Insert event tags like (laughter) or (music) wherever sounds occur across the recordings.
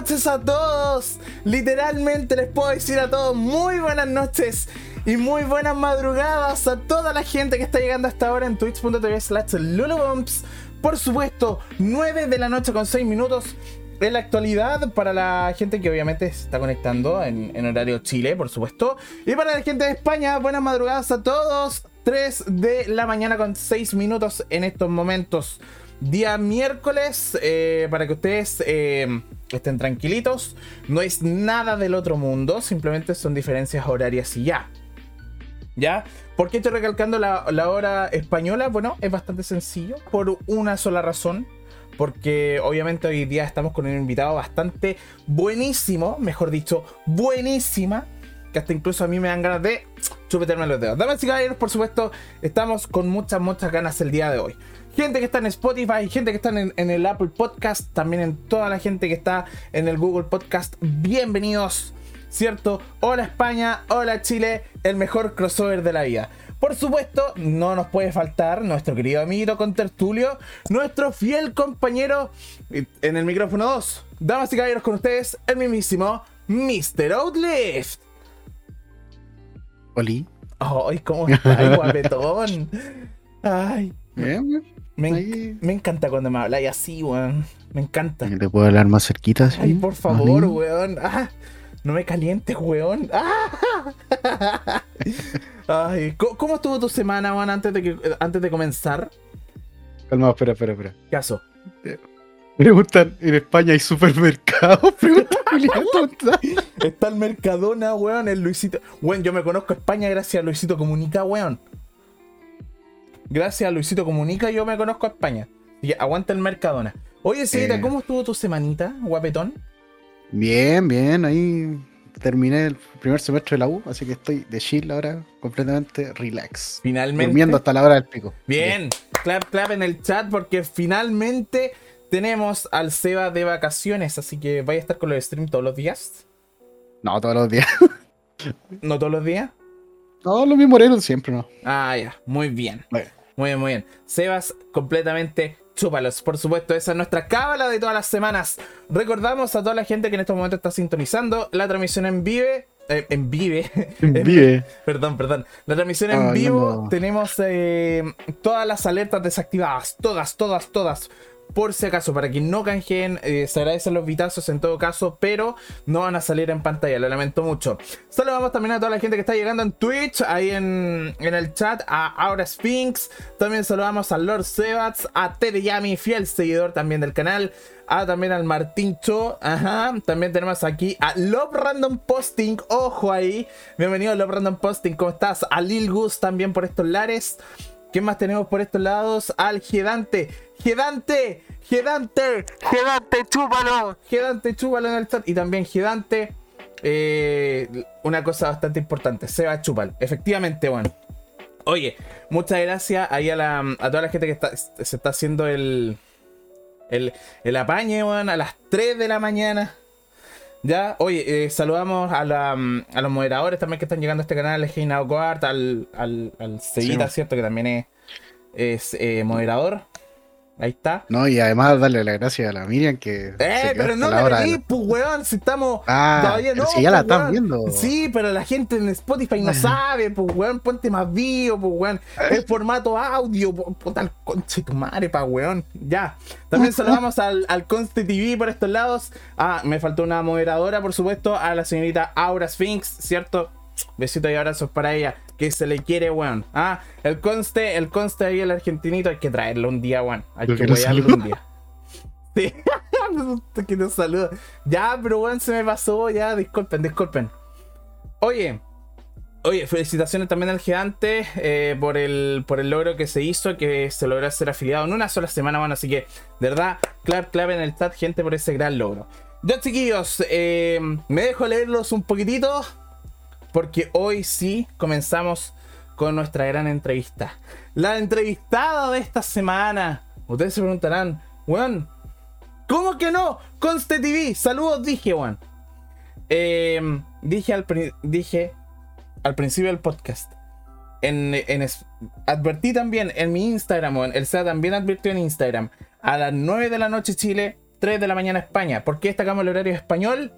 noches a todos. Literalmente les puedo decir a todos muy buenas noches y muy buenas madrugadas a toda la gente que está llegando hasta ahora en twitch.tv slash lulubumps. Por supuesto, 9 de la noche con 6 minutos en la actualidad para la gente que obviamente se está conectando en, horario Chile, por supuesto. Y para la gente de España, buenas madrugadas a todos. 3 de la mañana con 6 minutos en estos momentos. Día miércoles, eh, para que ustedes eh, estén tranquilitos. No es nada del otro mundo, simplemente son diferencias horarias y ya. ¿Ya? ¿Por qué estoy recalcando la, la hora española? Bueno, es bastante sencillo, por una sola razón porque obviamente hoy día estamos con un invitado bastante buenísimo, mejor dicho, buenísima, que hasta incluso a mí me dan ganas de chupetarme los dedos. Damas y caballeros, por supuesto, estamos con muchas, muchas ganas el día de hoy. Gente que está en Spotify, gente que está en, en el Apple Podcast, también en toda la gente que está en el Google Podcast, bienvenidos, ¿cierto? Hola España, hola Chile, el mejor crossover de la vida. Por supuesto, no nos puede faltar nuestro querido amiguito con tertulio, nuestro fiel compañero en el micrófono 2. Damas y caballeros, con ustedes, el mismísimo Mr. Outlift. Oli. Ay, ¿cómo estás, guapetón? (laughs) Ay. Bien, me, me, encanta cuando me habláis así, weón. Me encanta. ¿Te puedo hablar más cerquita? ¿sí? Ay, por favor, weón. Ah, no me calientes, weón. Ah. (laughs) Ay, ¿cómo estuvo tu semana, weón, antes de, que, antes de comenzar? Calma, espera, espera, espera. ¿Qué pasó? Preguntan, ¿en España hay supermercados? (laughs) Pregunta (laughs) Está el Mercadona, weón, el Luisito. Weón, yo me conozco España gracias a Luisito Comunica, weón. Gracias a Luisito Comunica yo me conozco a España. Y aguanta el Mercadona. Oye, Cita, eh... ¿cómo estuvo tu semanita, guapetón? Bien, bien, ahí terminé el primer semestre de la U, así que estoy de chill ahora, completamente relax. Finalmente. Durmiendo hasta la hora del pico. Bien, bien. clap, clap en el chat porque finalmente tenemos al Seba de vacaciones, así que vaya a estar con los streams todos los días. No, todos los días. ¿No todos los días? No, lo mismo Moreno siempre, no. Ah, ya, muy bien. Bueno. Muy bien, muy bien. Sebas, completamente chúpalos. Por supuesto, esa es nuestra cábala de todas las semanas. Recordamos a toda la gente que en estos momentos está sintonizando la transmisión en vive. Eh, en vive. En (laughs) vive. perdón, perdón. La transmisión en vivo no. tenemos eh, todas las alertas desactivadas. Todas, todas, todas. Por si acaso, para que no canjeen, eh, se agradecen los vitazos en todo caso, pero no van a salir en pantalla, lo lamento mucho. Saludamos también a toda la gente que está llegando en Twitch, ahí en, en el chat, a Aura Sphinx. También saludamos a Lord Sebats, a Tere Yami, fiel seguidor también del canal. A también al Martín Cho, ajá. También tenemos aquí a Love Random Posting, ojo ahí. Bienvenido Love Random Posting, ¿cómo estás? A Lil Gus también por estos lares. ¿Qué más tenemos por estos lados? Al Gedante. Gedante. Gedante. Gedante, chúpalo. Gedante, chúpalo en el chat. Y también Gedante. eh, una cosa bastante importante. Seba Chúpalo. Efectivamente, bueno. Oye, muchas gracias ahí a, la, a toda la gente que está, se está haciendo el, el, el apañe, weón, a las 3 de la mañana. Ya, oye, eh, saludamos a, la, a, los moderadores también que están llegando a este canal, Heina Guard, al, al, al Cevita, Sí. ¿cierto? Que también es, es eh, moderador. Ahí está. No, y además darle las gracias a la Miriam que. Eh, pero no la me de pues weón, si estamos Ah, todavía no. si ya la pues, están weón. viendo. Sí, pero la gente en Spotify no (laughs) sabe, pues weón, ponte más vivo, pues weón. El formato audio, puta el conche tu madre, pa weón. Ya. También (laughs) saludamos al, al Conste TV por estos lados. Ah, me faltó una moderadora, por supuesto, a la señorita Aura Sphinx, ¿cierto? Besitos y abrazos para ella, que se le quiere, weón. Ah, el Conste, el Conste ahí, el argentinito, hay que traerlo un día, weón. Hay que saluda. un día. (laughs) Sí, (laughs) que nos saluda. Ya, pero weón, se me pasó, ya, disculpen, disculpen. Oye, oye, felicitaciones también al gigante eh, por, el, por el logro que se hizo, que se logró ser afiliado en una sola semana, bueno, así que, de verdad, clap, clap en el chat, gente, por ese gran logro. Ya, chiquillos, eh, me dejo leerlos un poquitito, porque hoy sí comenzamos con nuestra gran entrevista. La entrevistada de esta semana. Ustedes se preguntarán, weón, ¿cómo que no? Conste TV, saludos, dije, weón. Eh, dije, al dije al principio del podcast. En, advertí también en mi Instagram, weón. El SEA también advirtió en Instagram. a las 9 de la noche Chile, 3 de la mañana España. ¿Por qué destacamos el horario español?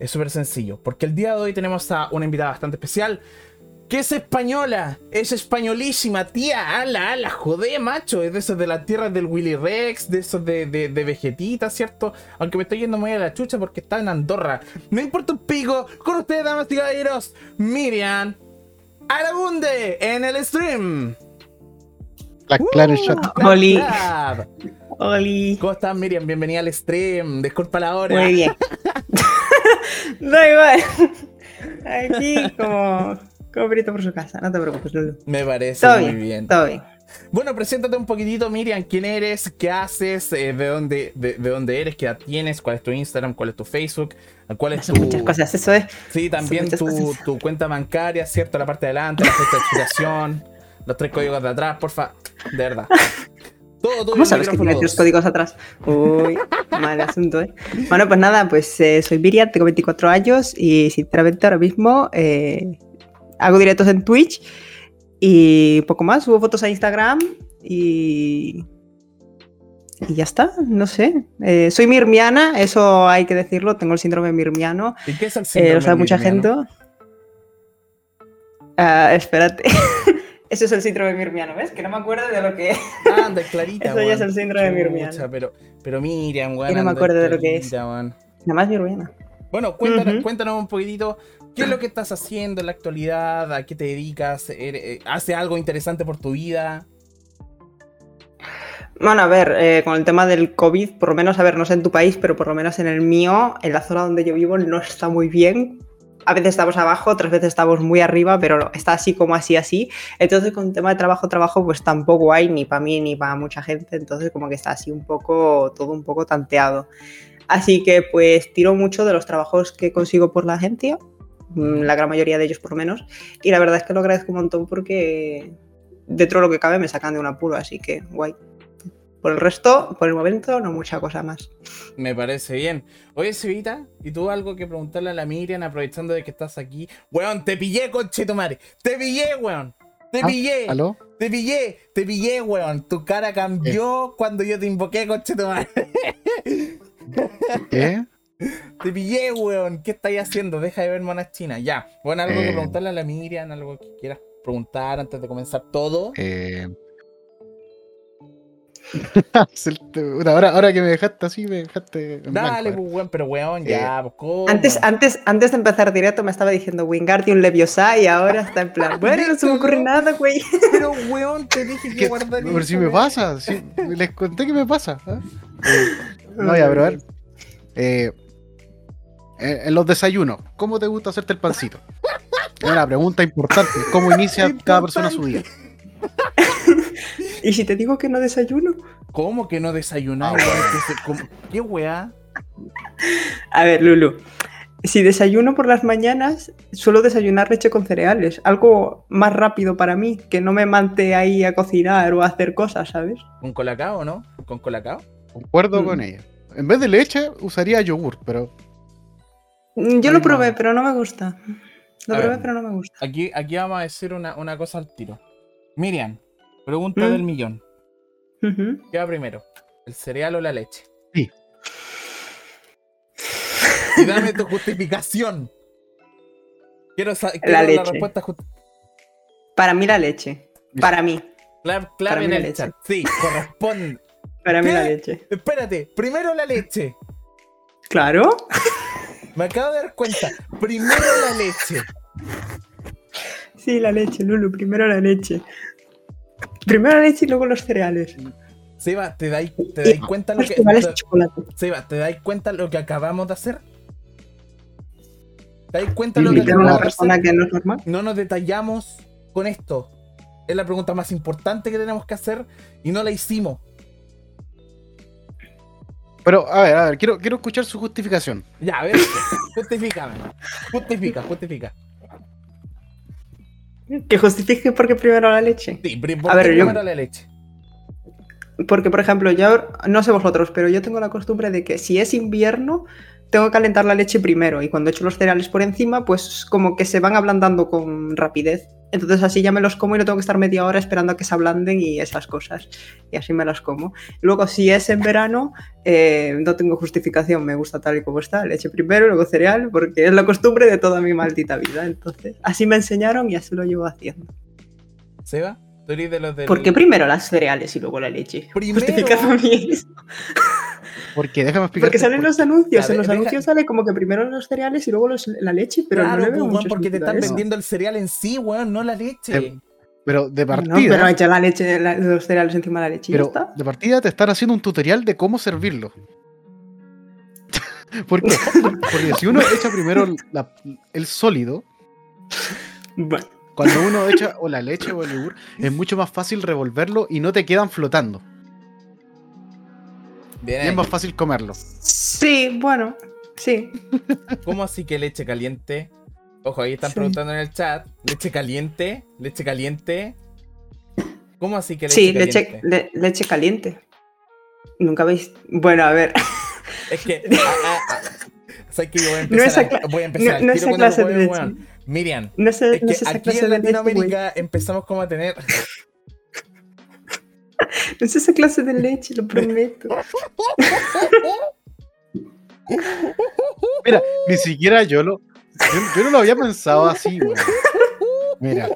Es súper sencillo, porque el día de hoy tenemos a una invitada bastante especial, que es española, es españolísima, tía, ala, ala, joder, macho, es de esos de las tierras del Willy Rex, de esos de, de, de Vegetita, ¿cierto? Aunque me estoy yendo muy a la chucha porque está en Andorra. No importa un pico, con ustedes, damas y caballeros, Miriam Arabunde en el stream. Planet Shot. Clap, Oli. clap. Oli. ¿Cómo estás, Miriam? Bienvenida al stream. Disculpa la hora. Muy bien. (laughs) da igual. (laughs) Aquí como, como perito por su casa. No te preocupes, Lulu. Me parece Todo muy bien. Todo bien. Bueno, preséntate un poquitito, Miriam. ¿Quién eres? ¿Qué haces? Eh, ¿De dónde, de, de dónde eres? ¿Qué edad tienes? ¿Cuál es tu Instagram? ¿Cuál es tu Facebook? ¿Cuál es Son tu... muchas cosas. Eso es. Sí, también tu, tu cuenta bancaria, ¿cierto? La parte de adelante, la fecha de expiración, (laughs) los tres códigos de atrás, porfa. De verdad. (laughs) Todo, todo. ¿Cómo sabes que tiene tres códigos atrás? Uy, (laughs) mal asunto, ¿eh? Bueno, pues nada, pues eh, soy Miriam, tengo 24 años y sinceramente ahora mismo eh, hago directos en Twitch y poco más, subo fotos a Instagram y... Y ya está, no sé. Eh, soy mirmiana, eso hay que decirlo, tengo el síndrome mirmiano, ¿Y qué es el eh, síndrome lo sabe mucha gente. Ah, espérate. (laughs) Eso es el síndrome mirmiano, ¿ves? Que no me acuerdo de lo que es. Anda, clarita, (laughs) Eso ya es el síndrome mirmiano. Chucha, Pero, pero Miriam, weón. No me acuerdo de lo que es. Nada más mirmiana. Bueno, cuéntanos, un poquitito qué es lo que estás haciendo en la actualidad, a qué te dedicas, ¿Eres- eh, hace algo interesante por tu vida. Bueno, a ver, eh, con el tema del COVID, por lo menos, a ver, no sé en tu país, pero por lo menos en el mío, en la zona donde yo vivo, no está muy bien. A veces estamos abajo, otras veces estamos muy arriba, pero está así como así, así. Entonces, con el tema de trabajo, trabajo, pues tampoco hay ni para mí ni para mucha gente. Entonces, como que está así un poco, todo un poco tanteado. Así que, pues, tiro mucho de los trabajos que consigo por la agencia, mm, la gran mayoría de ellos por lo menos. Y la verdad es que lo agradezco un montón porque dentro de lo que cabe me sacan de un apuro, así que guay. Por el resto, por el momento, no mucha cosa más. Me parece bien. Oye, Cevita, ¿y tú algo que preguntarle a la Miriam aprovechando de que estás aquí? Weón, te pillé, conchetumare. Te pillé, weón. Te Ah, pillé. ¿Aló? Te pillé. Te pillé, weón. Tu cara cambió cuando yo te invoqué, conchetumare. ¿Qué? (laughs) Te pillé, weón. ¿Qué estáis haciendo? Deja de ver monas chinas. Ya. Bueno, algo que Eh. preguntarle a la Miriam, algo que quieras preguntar antes de comenzar todo. Eh... (laughs) Ahora, ahora que me dejaste así, me dejaste. Dale, blanco, pues, weón, pero weón, ya, pues, ¿cómo? Antes, antes, antes de empezar directo me estaba diciendo Wingardium Leviosa y ahora está en plan, (laughs) bueno, no se me ocurre nada, güey. (laughs) Pero, weón, te dije ¿eh? que guardar Pero si me weón. pasa, si- les conté que me pasa. ¿ah? Eh, no, ya, pero a ver. Eh, en en los desayunos, ¿cómo te gusta hacerte el pancito? Es una pregunta importante. ¿Cómo inicia cada persona su día? (laughs) ¿Y si te digo que no desayuno? ¿Cómo que no desayunar? Ah. ¿Qué, se- cómo- ¿Qué weá? A ver, Lulu. Si desayuno por las mañanas, suelo desayunar leche con cereales. Algo más rápido para mí, que no me mante ahí a cocinar o a hacer cosas, ¿sabes? ¿Con colacao, no? ¿Con colacao? Concuerdo Mm. con ella. En vez de leche, usaría yogur, pero Mm, Yo Ay, lo no. probé, pero no me gusta. Lo A probé, ver. pero no me gusta. Aquí, aquí vamos a decir una, una cosa al tiro. Miriam, pregunta Mm. del millón. ¿Qué va primero? ¿El cereal o la leche? Sí. Y dame tu justificación. Quiero, sa- quiero La respuesta justa. Para mí la leche. Para mí. Clave, Para mí en la el leche. chat. Sí, corresponde. (laughs) Para mí ¿Qué? la leche. Espérate, primero la leche. Claro. Me acabo de dar cuenta. Primero la leche. Sí, la leche, Lulu. Primero la leche. Primero la leche y luego los cereales. Seba, ¿te dais, te dais cuenta lo que. Seba, ¿te dais cuenta lo que acabamos de hacer? ¿Te dais cuenta lo que una acabamos de persona hacer? que no es normal. No nos detallamos con esto. Es la pregunta más importante que tenemos que hacer y no la hicimos. Pero, a ver, a ver, quiero, quiero escuchar su justificación. Ya, a ver, (laughs) justifícame. Justifica, justifica. Que justifique porque primero la leche. Sí, pri- ¿por A ver, yo- primero la leche? Porque, por ejemplo, yo no sé vosotros, pero yo tengo la costumbre de que si es invierno, tengo que calentar la leche primero. Y cuando echo los cereales por encima, pues como que se van ablandando con rapidez. Entonces así ya me los como y no tengo que estar media hora esperando a que se ablanden y esas cosas. Y así me las como. Luego, si es en verano, eh, no tengo justificación, me gusta tal y como está. Leche primero, luego cereal, porque es la costumbre de toda mi maldita vida. Entonces, así me enseñaron y así lo llevo haciendo. ¿Seba? ¿Tú eres de los del... ¿Por qué primero las cereales y luego la leche? Primero. Justificadme eso. (laughs) Porque déjame explicar. Porque salen los anuncios, ver, en los deja- anuncios sale como que primero los cereales y luego los- la leche, pero Claro, no le veo pues, mucho porque te están eso. vendiendo el cereal en sí, weón, no la leche. Eh, Pero de No, partida. pero echa la leche, la- los cereales encima de la leche y ya Pero está. de partida te están haciendo un tutorial de cómo servirlo. (laughs) ¿Por qué? (laughs) Porque si uno echa primero la- el sólido, Bueno, cuando uno echa o la leche o el yogur, es mucho más fácil revolverlo y no te quedan flotando. Bien Y ahí. es más fácil comerlo. sí, bueno, sí. ¿Cómo así que leche caliente? Ojo, ahí están Sí. preguntando en el chat. ¿Leche caliente? ¿Leche caliente? ¿Cómo así que leche Sí, caliente? leche, le- leche caliente. Nunca veis. Bueno, a ver. Es que. ah, ah, ah, ¿Sabes que yo voy a No empezar? a- voy a empezar no- no esa clase de leche. Miriam, No sé, es no que sé aquí en leche. Latinoamérica empezamos como a tener. (laughs) No sé esa clase de leche, lo prometo. Mira, ni siquiera yo lo. Yo, yo no lo había pensado así, weón. Mira,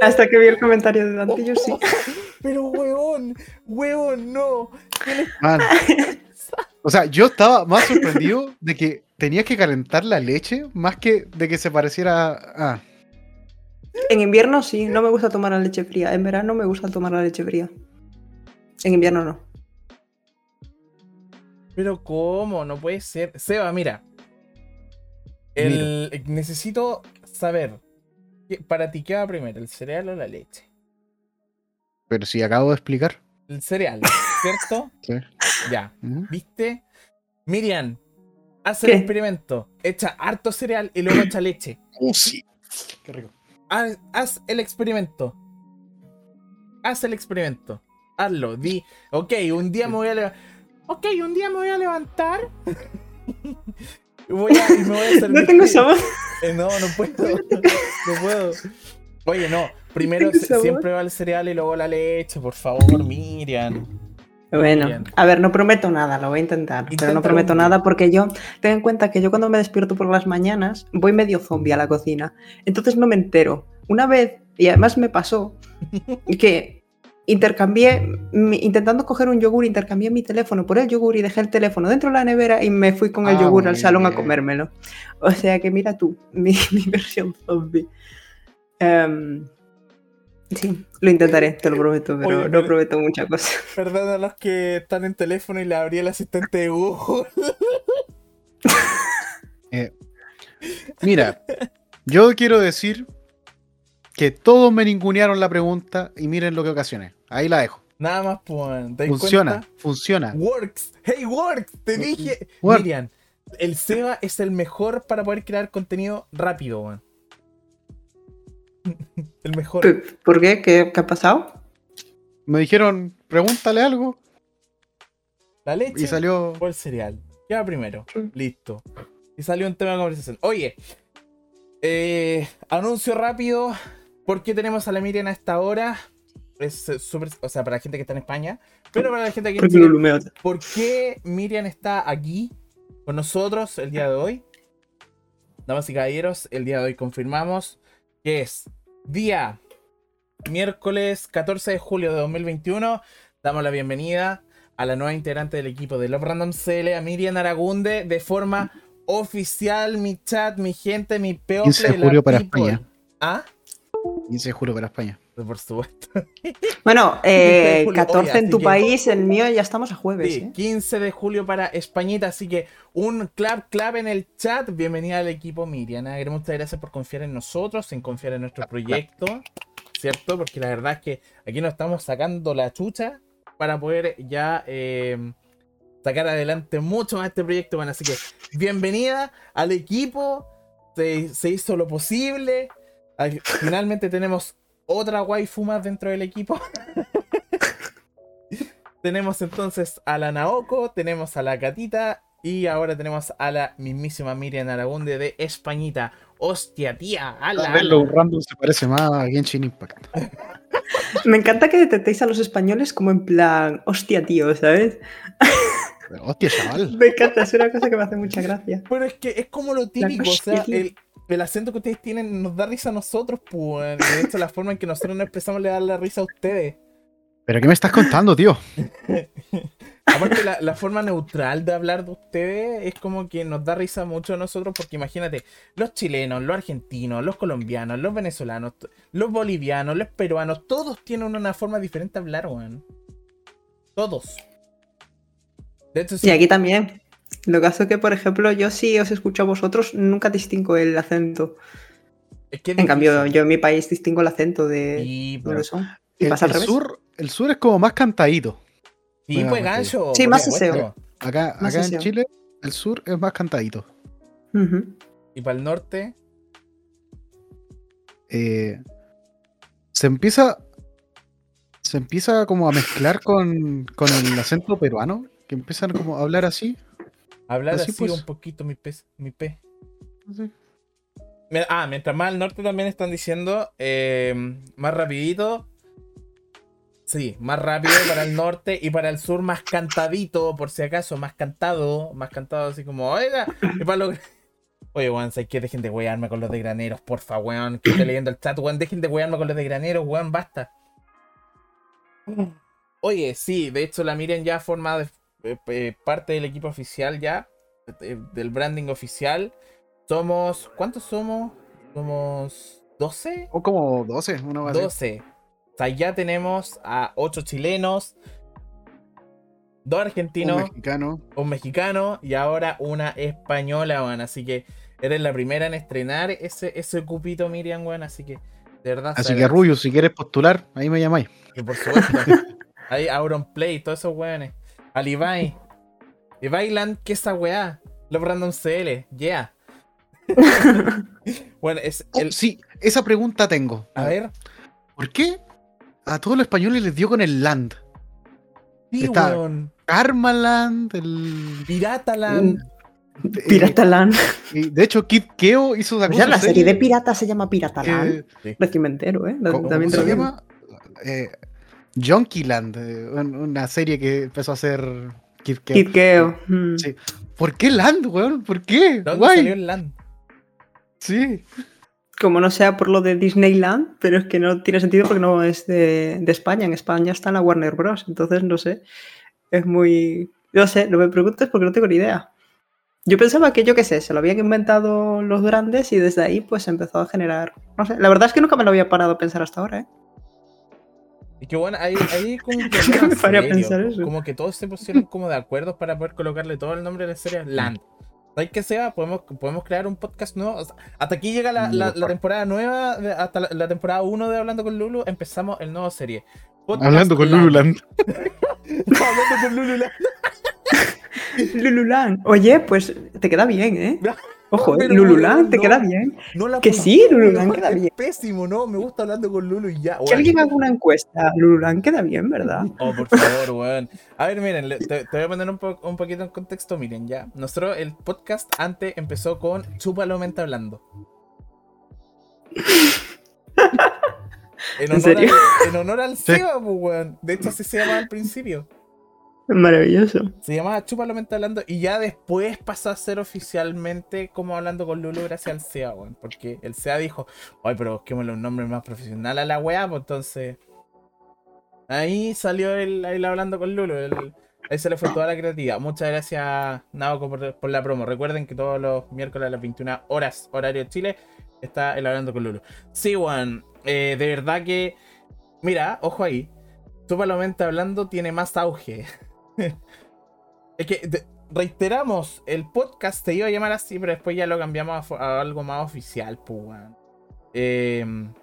Hasta que vi el comentario de Dante, yo sí. (laughs) Pero, weón, weón, no. ¿Qué le man. O sea, yo estaba más sorprendido de que tenías que calentar la leche más que de que se pareciera a. ah, En invierno sí, no me gusta tomar la leche fría. En verano me gusta tomar la leche fría. En invierno no. Pero cómo, no puede ser. Seba, mira. El, necesito saber. ¿qué- Para ti, ¿qué va primero? ¿El cereal o la leche? Pero si acabo de explicar. El cereal, ¿cierto? (laughs) Sí. Ya. ¿Viste? Miriam, haz ¿Qué? el experimento. Echa harto cereal y luego echa leche. Oh, sí. Qué rico. Haz, haz el experimento. Haz el experimento. Hazlo. Di, ok, un día me voy a levantar. Ok, un día me voy a levantar. (laughs) voy a, y me voy a (laughs) servir. No tengo sabor. Eh, no, no puedo. (laughs) No puedo. Oye, no. Primero siempre va el cereal y luego la leche. Por favor, Miriam. Bueno, a ver, no prometo nada, lo voy a intentar, pero no prometo un nada porque yo, ten en cuenta que yo cuando me despierto por las mañanas voy medio zombie a la cocina, entonces no me entero. Una vez, y además me pasó, que intercambié, intentando coger un yogur, intercambié mi teléfono por el yogur y dejé el teléfono dentro de la nevera y me fui con el Ah, yogur al salón a comérmelo. O sea que mira tú, (laughs) mi, mi versión zombie. Em, sí, lo intentaré, te lo prometo, pero Oye, no prometo mucha cosa. (laughs) Perdón a los que están en teléfono y le abrí el asistente de Google. (laughs) Mira, yo quiero decir que todos me ningunearon la pregunta y miren lo que ocasioné. Ahí la dejo. Nada más, pues. ¿te das Funciona, cuenta? funciona. Works. Hey, Works. Te dije. Work. Miriam, el Seba es el mejor para poder crear contenido rápido, weón. (laughs) El mejor. ¿P- ¿Por qué? ¿Qué, qué ha pasado? Me dijeron, pregúntale algo. La leche Y salió. o el cereal. ¿Qué va primero? Sí. Listo. Y salió un tema de conversación. Oye, eh, anuncio rápido. ¿Por qué tenemos a la Miriam a esta hora? Es eh, súper. O sea, para la gente que está en España. Pero para la gente aquí en Porque Chile. ¿Por qué Miriam está aquí con nosotros el día de hoy? Damas y caballeros, el día de hoy confirmamos que es día miércoles 14 de julio de 2021. Damos la bienvenida a la nueva integrante del equipo de Love Random CL, a Miriam Aragunde, de forma oficial. Mi chat, mi gente, mi peor 15 de julio para España. ¿Ah? 15 de julio para España. Por supuesto. (laughs) Bueno, (laughs) 15 de eh, julio, 14 en tu que- país, el mío ya estamos a jueves. Sí, ¿eh? 15 de julio para Españita, así que un clap clap en el chat. Bienvenida al equipo queremos muchas gracias por confiar en nosotros, en confiar en nuestro proyecto, ¿cierto? Porque la verdad es que aquí nos estamos sacando la chucha para poder ya eh, sacar adelante mucho más este proyecto. Bueno, así que bienvenida al equipo. Se, se hizo lo posible. Al- Finalmente tenemos otra waifu más dentro del equipo. (laughs) tenemos entonces a la Naoko, tenemos a la Catita Y ahora tenemos a la mismísima Miriam Aragunde de Españita. Hostia, tía, ala. A verlo, random se parece más a Genshin Impact. Me encanta que detectéis a los españoles como en plan, hostia, tío, ¿sabes? Hostia, chaval. (laughs) Me encanta, es una cosa que me hace mucha gracia. Pero es que es como lo típico, o sea, el, el acento que ustedes tienen nos da risa a nosotros, pues. De hecho, la forma en que nosotros nos empezamos le da la risa a ustedes. ¿Pero qué me estás contando, tío? (laughs) Aparte, la, la forma neutral de hablar de ustedes es como que nos da risa mucho a nosotros, porque imagínate, los chilenos, los argentinos, los colombianos, los venezolanos, los bolivianos, los peruanos, todos tienen una forma diferente de hablar, weón. Todos. De hecho, sí, Y aquí también. Lo que hace es que, por ejemplo, yo si os escucho a vosotros, nunca distingo el acento. es que es En cambio, yo en mi país distingo el acento de son. Y El, pasa al el revés. sur, el sur es como más cantadito. Sí, pues gancho. Sí, más seseo. Acá, Más acá en. Chile, el sur es más cantadito. Y para el norte, Eh, se empieza. Se empieza como a mezclar con, con el acento peruano. Que empiezan como a hablar así. Hablar Así así, pues. un poquito mi pez, mi pe. Ah, mientras más al norte también están diciendo eh, más rapidito. Sí, más rápido para el norte y para el sur más cantadito, por si acaso, más cantado, más cantado así como, oiga, y para lo- Oye, weón, ¿sabes qué? Dejen de wearme con los de graneros, porfa, weón. Que estoy leyendo el chat, weón. Dejen de wearme con los de graneros, weón, basta. Oye, sí, de hecho la Miriam ya forma de- parte del equipo oficial ya, eh, del branding oficial. Somos, ¿cuántos somos? Somos 12. O como 12, una base. 12. O sea, ya tenemos a 8 chilenos, 2 Un argentinos, mexicano. un mexicano y ahora una española, weón. Así que eres la primera en estrenar ese, ese cupito, Miriam, weón. Así que, de verdad. Así que. Rubio, si quieres postular, ahí me llamáis. Y por supuesto. (laughs) Hay Auron Play, todos esos weones. Al Ibai. Ibai Land, ¿qué es esa weá? Los Random CL, yeah. (laughs) bueno, es Oh, el. sí, esa pregunta tengo. A ver. ¿Por qué a todos los españoles les dio con el land? Sí, Está- weón. Karmaland, el. Pirata Land. eh, Pirata Land. y de hecho, Kid Keo hizo una Pues ya la serie de piratas se llama Pirata Land. que- Regimentero, ¿eh? ¿Cómo, También cómo se llama? Junkyland, eh, un- una serie que empezó a hacer Kid Keo. Kid Keo. mm. Sí. ¿Por qué Land, weón? ¿Por qué? ¿Dónde Guay. salió el Land? Sí. Como no sea por lo de Disneyland, pero es que no tiene sentido porque no es de, de España. En España está la Warner Bros. Entonces, no sé. Es muy. No sé, no me preguntes porque no tengo ni idea. Yo pensaba que, yo qué sé, se lo habían inventado los grandes y desde ahí pues empezó a generar. No sé, la verdad es que nunca me lo había parado a pensar hasta ahora, ¿eh? Que bueno, ahí, ahí (laughs) como un problema serio, pensar eso. Como que todos se pusieron como de acuerdo para poder colocarle todo el nombre de la serie Land. ¿Sabes qué sea? Podemos, podemos crear un podcast nuevo. O sea, hasta aquí llega la, la- la temporada nueva, hasta la, la temporada 1 de Hablando con Lulu, empezamos el nuevo serie. Podcast Hablando con Land. Lululand. (laughs) Hablando con Lulu Land. (laughs) (laughs) Lululan. Oye, pues te queda bien, ¿eh? Ojo, ¿eh? Lululan, te queda bien. No la Que sí, Lululan queda es bien. Pésimo, ¿no? Me gusta hablando con Lulu y ya. Que alguien haga una encuesta. Lululan queda bien, ¿verdad? (laughs) Oh, por favor, weón. A ver, miren, te, te voy a poner un, po- un poquito en contexto. Miren, ya. Nosotros, el podcast antes empezó con Chúpalo Mente Hablando. (laughs) En, ¿En honor serio? Al, en honor al Seba, pues, weón. De hecho, así se llamaba al principio. Maravilloso. Se llamaba Chúpalo Mente Hablando y ya después pasó a ser oficialmente como hablando con Lulu gracias al SEA, weón. Porque el SEA dijo, ay, pero busquémosle un nombre más profesional a la weá, pues entonces. Ahí salió el, hablando con Lulu. ahí se le fue toda la creatividad. Muchas gracias, Naoko, por, la promo. Recuerden que todos los miércoles a las 21 horas, horario de Chile, está el hablando con Lulu. Sí, weón. eh, de verdad que. Mira, ojo ahí. Chúpalo Mente Hablando tiene más auge. (laughs) (laughs) Es que de- reiteramos, el podcast se iba a llamar así, pero después ya lo cambiamos a, algo más oficial, pues, weón. Em,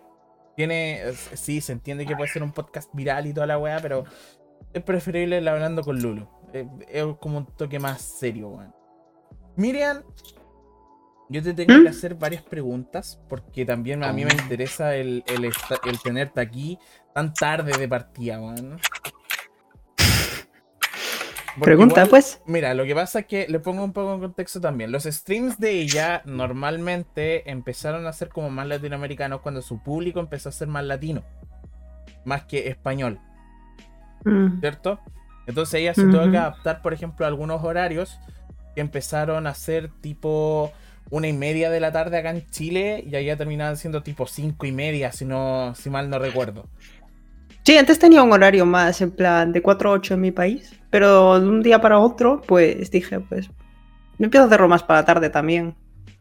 tiene. Sí, se entiende que puede ser un podcast viral y toda la weá, pero es preferible el hablando con Lulu. Eh, Es, como un toque más serio, weón. Miriam, yo te tengo ¿Mm? que hacer varias preguntas, porque también a mí me interesa el, el, el tenerte aquí tan tarde de partida, weón. Porque Pregunta, igual- pues. Mira, lo que pasa es que le pongo un poco en contexto también. Los streams de ella normalmente empezaron a ser como más latinoamericanos cuando su público empezó a ser más latino, más que español, Mm. ¿cierto? Entonces ella se tuvo que adaptar, por ejemplo, a algunos horarios que empezaron a ser tipo una y media de la tarde acá en Chile y allá terminaban siendo tipo cinco y media, si no, si mal no recuerdo. Sí, antes tenía un horario más en plan de 4 a 8 en mi país, pero de un día para otro, pues dije, pues me empiezo a hacerlo más para la tarde también.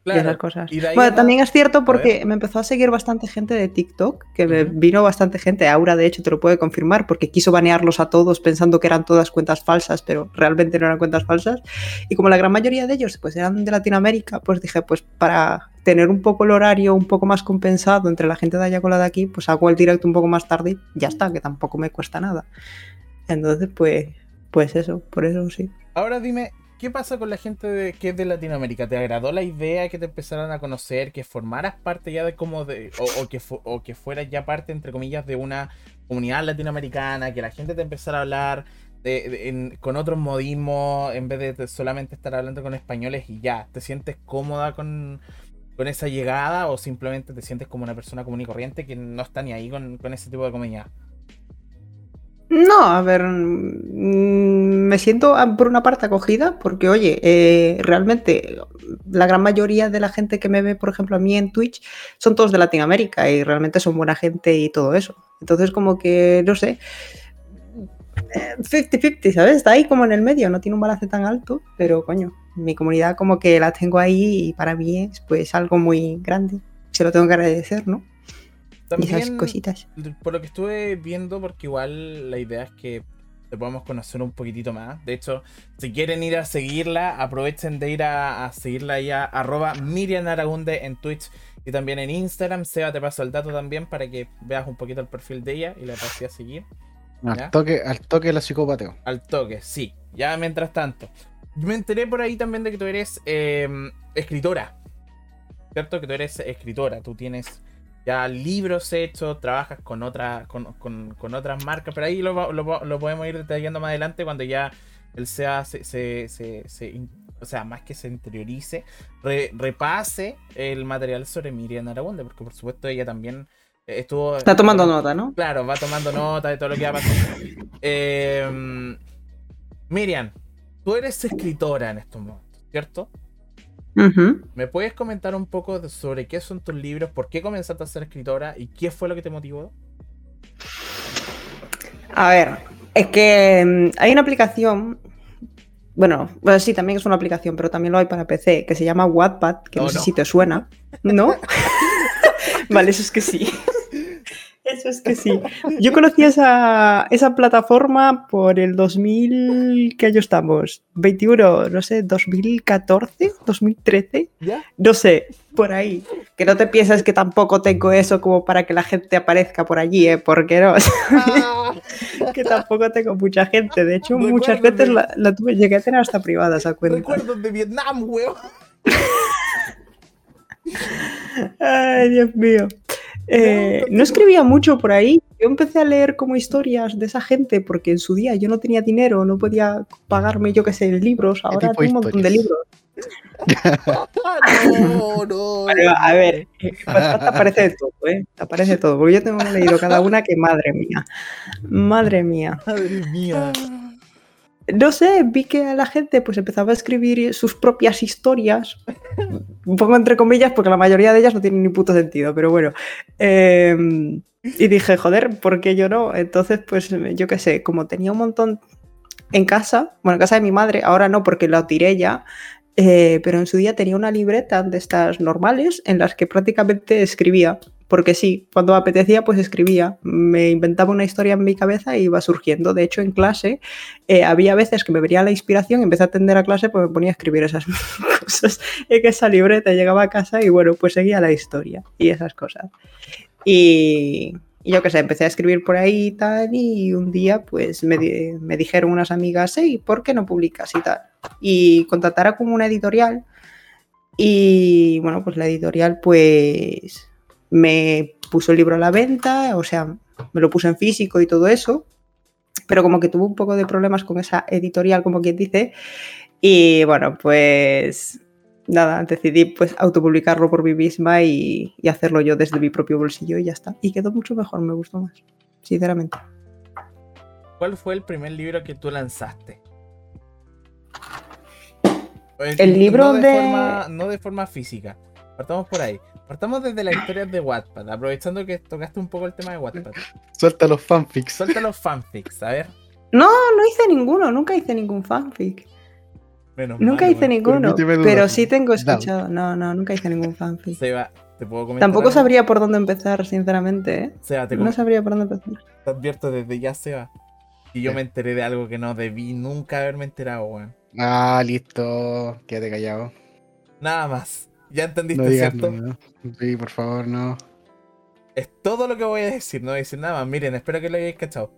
Y esas Claro. cosas. y Bueno, también es cierto porque me empezó a seguir bastante gente de TikTok, que me Ujú. vino bastante gente. Aura, de hecho, te lo puede confirmar, porque quiso banearlos a todos pensando que eran todas cuentas falsas, pero realmente no eran cuentas falsas. Y como la gran mayoría de ellos pues eran de Latinoamérica, pues dije, pues para tener un poco el horario un poco más compensado entre la gente de allá con la de aquí, pues hago el directo un poco más tarde y ya está, que tampoco me cuesta nada. Entonces, pues, pues eso, por eso sí. Ahora dime, ¿qué pasa con la gente que es de Latinoamérica? ¿Te agradó la idea que te empezaran a conocer, que formaras parte ya de como de, o, que, o que fueras ya parte, entre comillas, de una comunidad latinoamericana, que la gente te empezara a hablar con otros modismos en vez de te- solamente estar hablando con españoles y ya? ¿Te sientes cómoda con, con esa llegada o simplemente te sientes como una persona común y corriente que no está ni ahí con, con ese tipo de comunidad? No, a ver, mm, me siento ah, por una parte acogida porque, oye, eh, realmente la gran mayoría de la gente que me ve, por ejemplo, a mí en Twitch, son todos de Latinoamérica y realmente son buena gente y todo eso. Entonces, como que, no sé, eh, 50-50, ¿sabes? Está ahí como en el medio, no tiene un balance tan alto, pero coño, mi comunidad como que la tengo ahí y para mí es pues algo muy grande. Se lo tengo que agradecer, ¿no? Y esas También- cositas. por lo que estuve viendo, porque igual la idea es que te podamos conocer un poquitito más. De hecho, si quieren ir a seguirla, aprovechen de ir a, a seguirla ya, arroba Miriam Aragunde en Twitch y también en Instagram. Seba, te paso el dato también para que veas un poquito el perfil de ella y la pases a seguir. ¿Ya? Al toque, al toque la psicopateo. Al toque, sí. Ya mientras tanto. Me enteré por ahí también de que tú eres eh, escritora. ¿Cierto? Que tú eres escritora. Tú tienes ya libros hechos, trabajas con, otra, con, con- con otras marcas. Pero ahí lo, lo podemos ir detallando más adelante cuando ya el SEA se, se- se- o sea, más que se interiorice, re- repase el material sobre Miriam Aragunde, porque por supuesto ella también eh, estuvo... Está tomando nota, ¿no? Claro, va tomando nota de todo lo que va pasando. (laughs) Eh, Miriam, tú eres escritora en estos momentos, ¿cierto? ¿Me puedes comentar un poco sobre qué son tus libros, por qué comenzaste a ser escritora y qué fue lo que te motivó? A ver, es que mm, hay una aplicación. Bueno, bueno, sí, también es una aplicación, pero también lo hay para PC, que se llama Wattpad, que Oh, no sé no. si te suena. ¿No? (laughs) (laughs) vale, eso es que sí. Eso es que sí. Yo conocí esa, esa plataforma por el 2000, ¿qué año estamos? 21, no sé, 2014, 2013, ¿Ya? no sé, por ahí. Que no te pienses que tampoco tengo eso como para que la gente aparezca por allí, ¿eh? Porque no, (laughs) que tampoco tengo mucha gente. De hecho, muchas Recuerdos veces la, la tuve, llegué a tener hasta privada esa cuenta. Recuerdos de Vietnam, weón. Ay, Dios mío. Eh, No, no escribía mucho por ahí. Yo empecé a leer como historias de esa gente porque en su día yo no tenía dinero, no podía pagarme, yo qué sé, libros. Ahora tengo un montón de libros. (laughs) No, no. Vale, va, a ver, eh, te aparece de todo, ¿eh? Te aparece de todo. Porque yo tengo leído cada una que, madre mía, madre mía. Madre mía. No sé, vi que la gente pues empezaba a escribir sus propias historias, (laughs) un poco entre comillas, porque la mayoría de ellas no tienen ni puto sentido, pero bueno. Eh, y dije, joder, ¿por qué yo no? Entonces, pues yo qué sé, como tenía un montón en casa, bueno, en casa de mi madre, ahora no porque la tiré ya, eh, pero en su día tenía una libreta de estas normales en las que prácticamente escribía. Porque sí, cuando me apetecía, pues escribía. Me inventaba una historia en mi cabeza y iba surgiendo. De hecho, en clase eh, había veces que me venía la inspiración y empecé a atender a clase, pues me ponía a escribir esas (laughs) cosas en esa libreta. Llegaba a casa y bueno, pues seguía la historia y esas cosas. Y, yo qué sé, empecé a escribir por ahí y tal. Y un día, pues me, me dijeron unas amigas, hey, ¿por qué no publicas y tal? Y contactara con una editorial. Y bueno, pues la editorial, pues me puso el libro a la venta, o sea, me lo puso en físico y todo eso. pero como que tuvo un poco de problemas con esa editorial, como quien dice. Y bueno, pues nada, decidí pues autopublicarlo por mí misma y, y hacerlo yo desde mi propio bolsillo y ya está. Y quedó mucho mejor, me gustó más, sinceramente. ¿Cuál fue el primer libro que tú lanzaste? El libro no de- Forma, no de forma física. Partamos por ahí. Partamos desde la historia de Wattpad, aprovechando que tocaste un poco el tema de Wattpad. Suelta los fanfics. Suelta los fanfics, a ver. No, no hice ninguno, nunca hice ningún fanfic. Menos Nunca mal, hice ninguno, Permíteme pero sí tengo escuchado. No, no, nunca hice ningún fanfic. Seba, te puedo comentar. Tampoco algo? sabría por dónde empezar, sinceramente. ¿eh? Seba, te, No sabría por dónde empezar. te advierto desde ya, Seba. Y yo Sí. me enteré de algo que no debí nunca haberme enterado, weón. Ah, listo. Quédate callado. Nada más. Ya entendiste, No digas ¿cierto? Sí, por favor, no. Es todo lo que voy a decir, no voy a decir nada más. Miren, espero que lo hayáis cachado.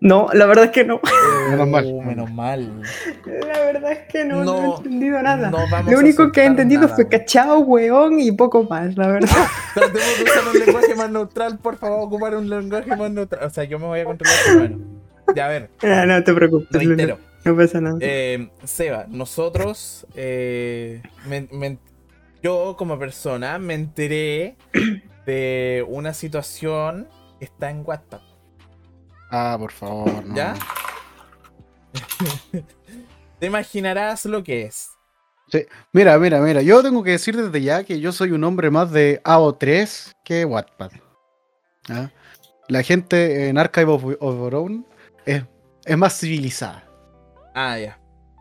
No, la verdad es que no. (laughs) Menos mal. Oh, menos mal. La verdad es que no, no, No, he entendido nada. No vamos Lo a único que he entendido nada, fue cachao, weón y poco más, la verdad. (laughs) Tratemos de usar un lenguaje más neutral, por favor, ocupar un lenguaje más neutral. O sea, yo me voy a controlar, pero bueno. Ya, a ver, no, no te preocupes, reitero. no pasa nada. Eh, Seba, nosotros, eh, me- me- yo como persona me enteré (clears throat) de una situación que está en WhatsApp, Ah, por favor, no. ¿ya? (laughs) Te imaginarás lo que es. Mira, mira, mira. Yo tengo que decir desde ya que yo soy un hombre más de AO3 que Wattpad. ¿Ah? La gente en Archive of, of Our Own es, es más civilizada. Ah, ya.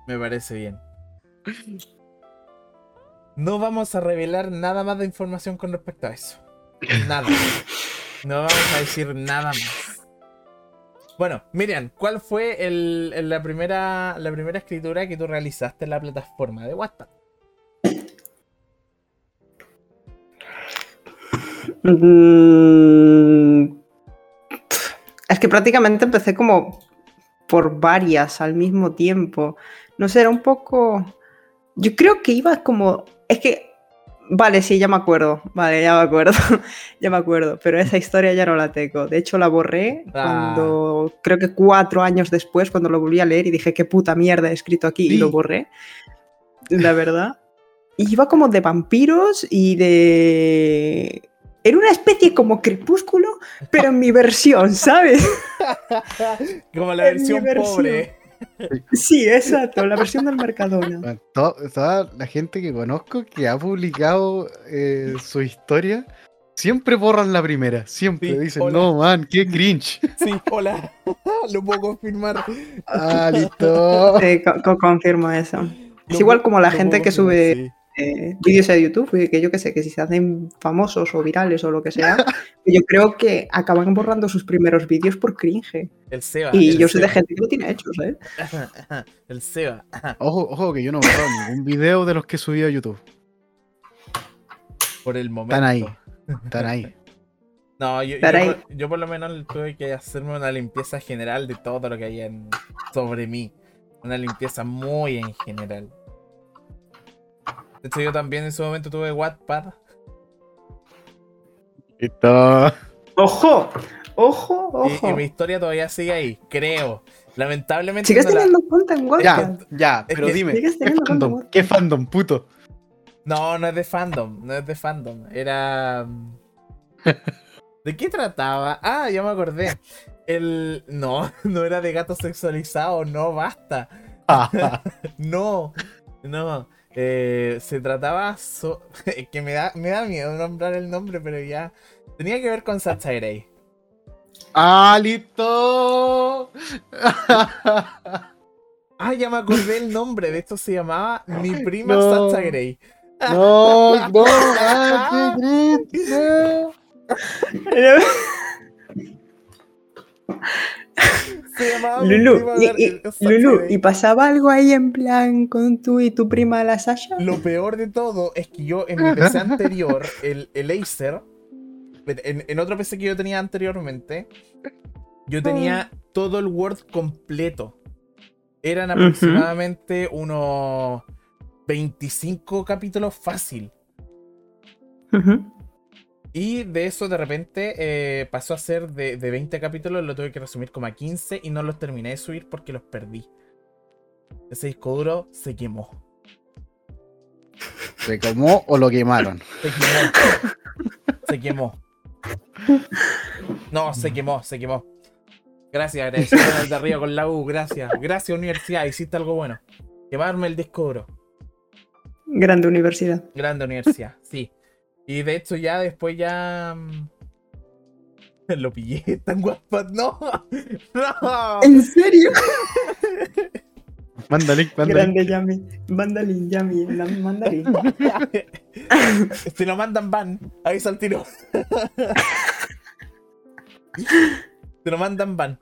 Me parece bien. (laughs) No vamos a revelar nada más de información con respecto a eso. Nada. (laughs) No vamos a decir nada más. Bueno, Miriam, ¿cuál fue el, el- la, primera, la primera escritura que tú realizaste en la plataforma de WhatsApp? Mm, Es que prácticamente empecé como por varias al mismo tiempo. No sé, era un poco. Yo creo que iba como. Es que. Vale, sí, ya me acuerdo. Vale, ya me acuerdo. (laughs) ya me acuerdo. Pero esa historia ya no la tengo. De hecho, la borré Ah. cuando. Creo que cuatro años después, cuando lo volví a leer y dije, qué puta mierda he escrito aquí. Y lo borré. La verdad. Y iba como de vampiros y de. Era una especie como crepúsculo, pero en mi versión, ¿sabes? (laughs) Como la versión. pobre. (laughs) Sí, exacto, la versión del Mercadona. Bueno, to- Toda la gente que conozco que ha publicado eh, su historia siempre borran la primera. Siempre Sí, dicen, hola. no, man, qué cringe. (laughs) Sí, hola. (laughs) Lo puedo confirmar. Ah, listo. Sí, co- co- confirmo eso. Es Lo igual como la gente que sube sí. Eh, vídeos a YouTube, y que yo que sé, que si se hacen famosos o virales o lo que sea, (laughs) yo creo que acaban borrando sus primeros vídeos por cringe. El Seba. Y el yo soy de gente que lo tiene hechos, ¿eh? (laughs) El Seba. (laughs) Ojo, ojo, que yo no he borrado ningún video de los que subí a YouTube. Por el momento. Están ahí. Están ahí. No, yo, yo, ahí. por, yo por lo menos tuve que hacerme una limpieza general de todo lo que hay en- sobre mí. Una limpieza muy en general. De hecho, yo también en su momento tuve Wattpad. Listo. ¡Ojo! ¡Ojo! Y, y ¡Ojo! mi historia todavía sigue ahí, creo. Lamentablemente. ¿Sigues no la- teniendo cuenta en Ya, WhatsApp? ya, Es pero que- dime, ¿qué teniendo fandom? WhatsApp. ¿Qué fandom, puto? No, no es de fandom. No es de fandom. Era. mm, ¿De qué trataba? Ah, ya me acordé. El. No, (laughs) no era de gato sexualizado, no, basta. (laughs) No, no. Eh, se trataba. so- (laughs) es que me da, me da miedo nombrar el nombre, pero ya. Tenía que ver con Sacha Grey. ¡Ah, listo! (laughs) Ah, ya me acordé el nombre. De esto se llamaba Mi prima No. Sacha Grey. no, no, ah, qué (laughs) no. Se llamaba Mi Lulu, y, y- Lulu. ¿y pasaba algo ahí en plan con tú y tu prima la Sasha? Lo peor de todo es que yo en mi PC anterior, el, el Acer, en, en otro PC que yo tenía anteriormente, yo tenía todo el Word completo. Eran aproximadamente unos 25 capítulos fácil. Ujú. Y de eso de repente eh, pasó a ser de, de 20 capítulos, lo tuve que resumir como a 15 y no los terminé de subir porque los perdí. Ese disco duro se quemó. ¿Se quemó o lo quemaron? Se quemó. se quemó. No, se quemó, se quemó. Gracias, agradecido de arriba con la U, gracias. Gracias, universidad, hiciste algo bueno. Quemarme el disco duro. Grande universidad. Grande universidad, sí. Y de hecho ya después ya... mm, (laughs) Lo pillé, (laughs) tan guapo. No, (laughs) no. ¿En serio? Manda link, manda link. Grande Yami. Mandalin, Yami, Mandarin. Si lo mandan van, ahí al tiro. Si lo mandan van.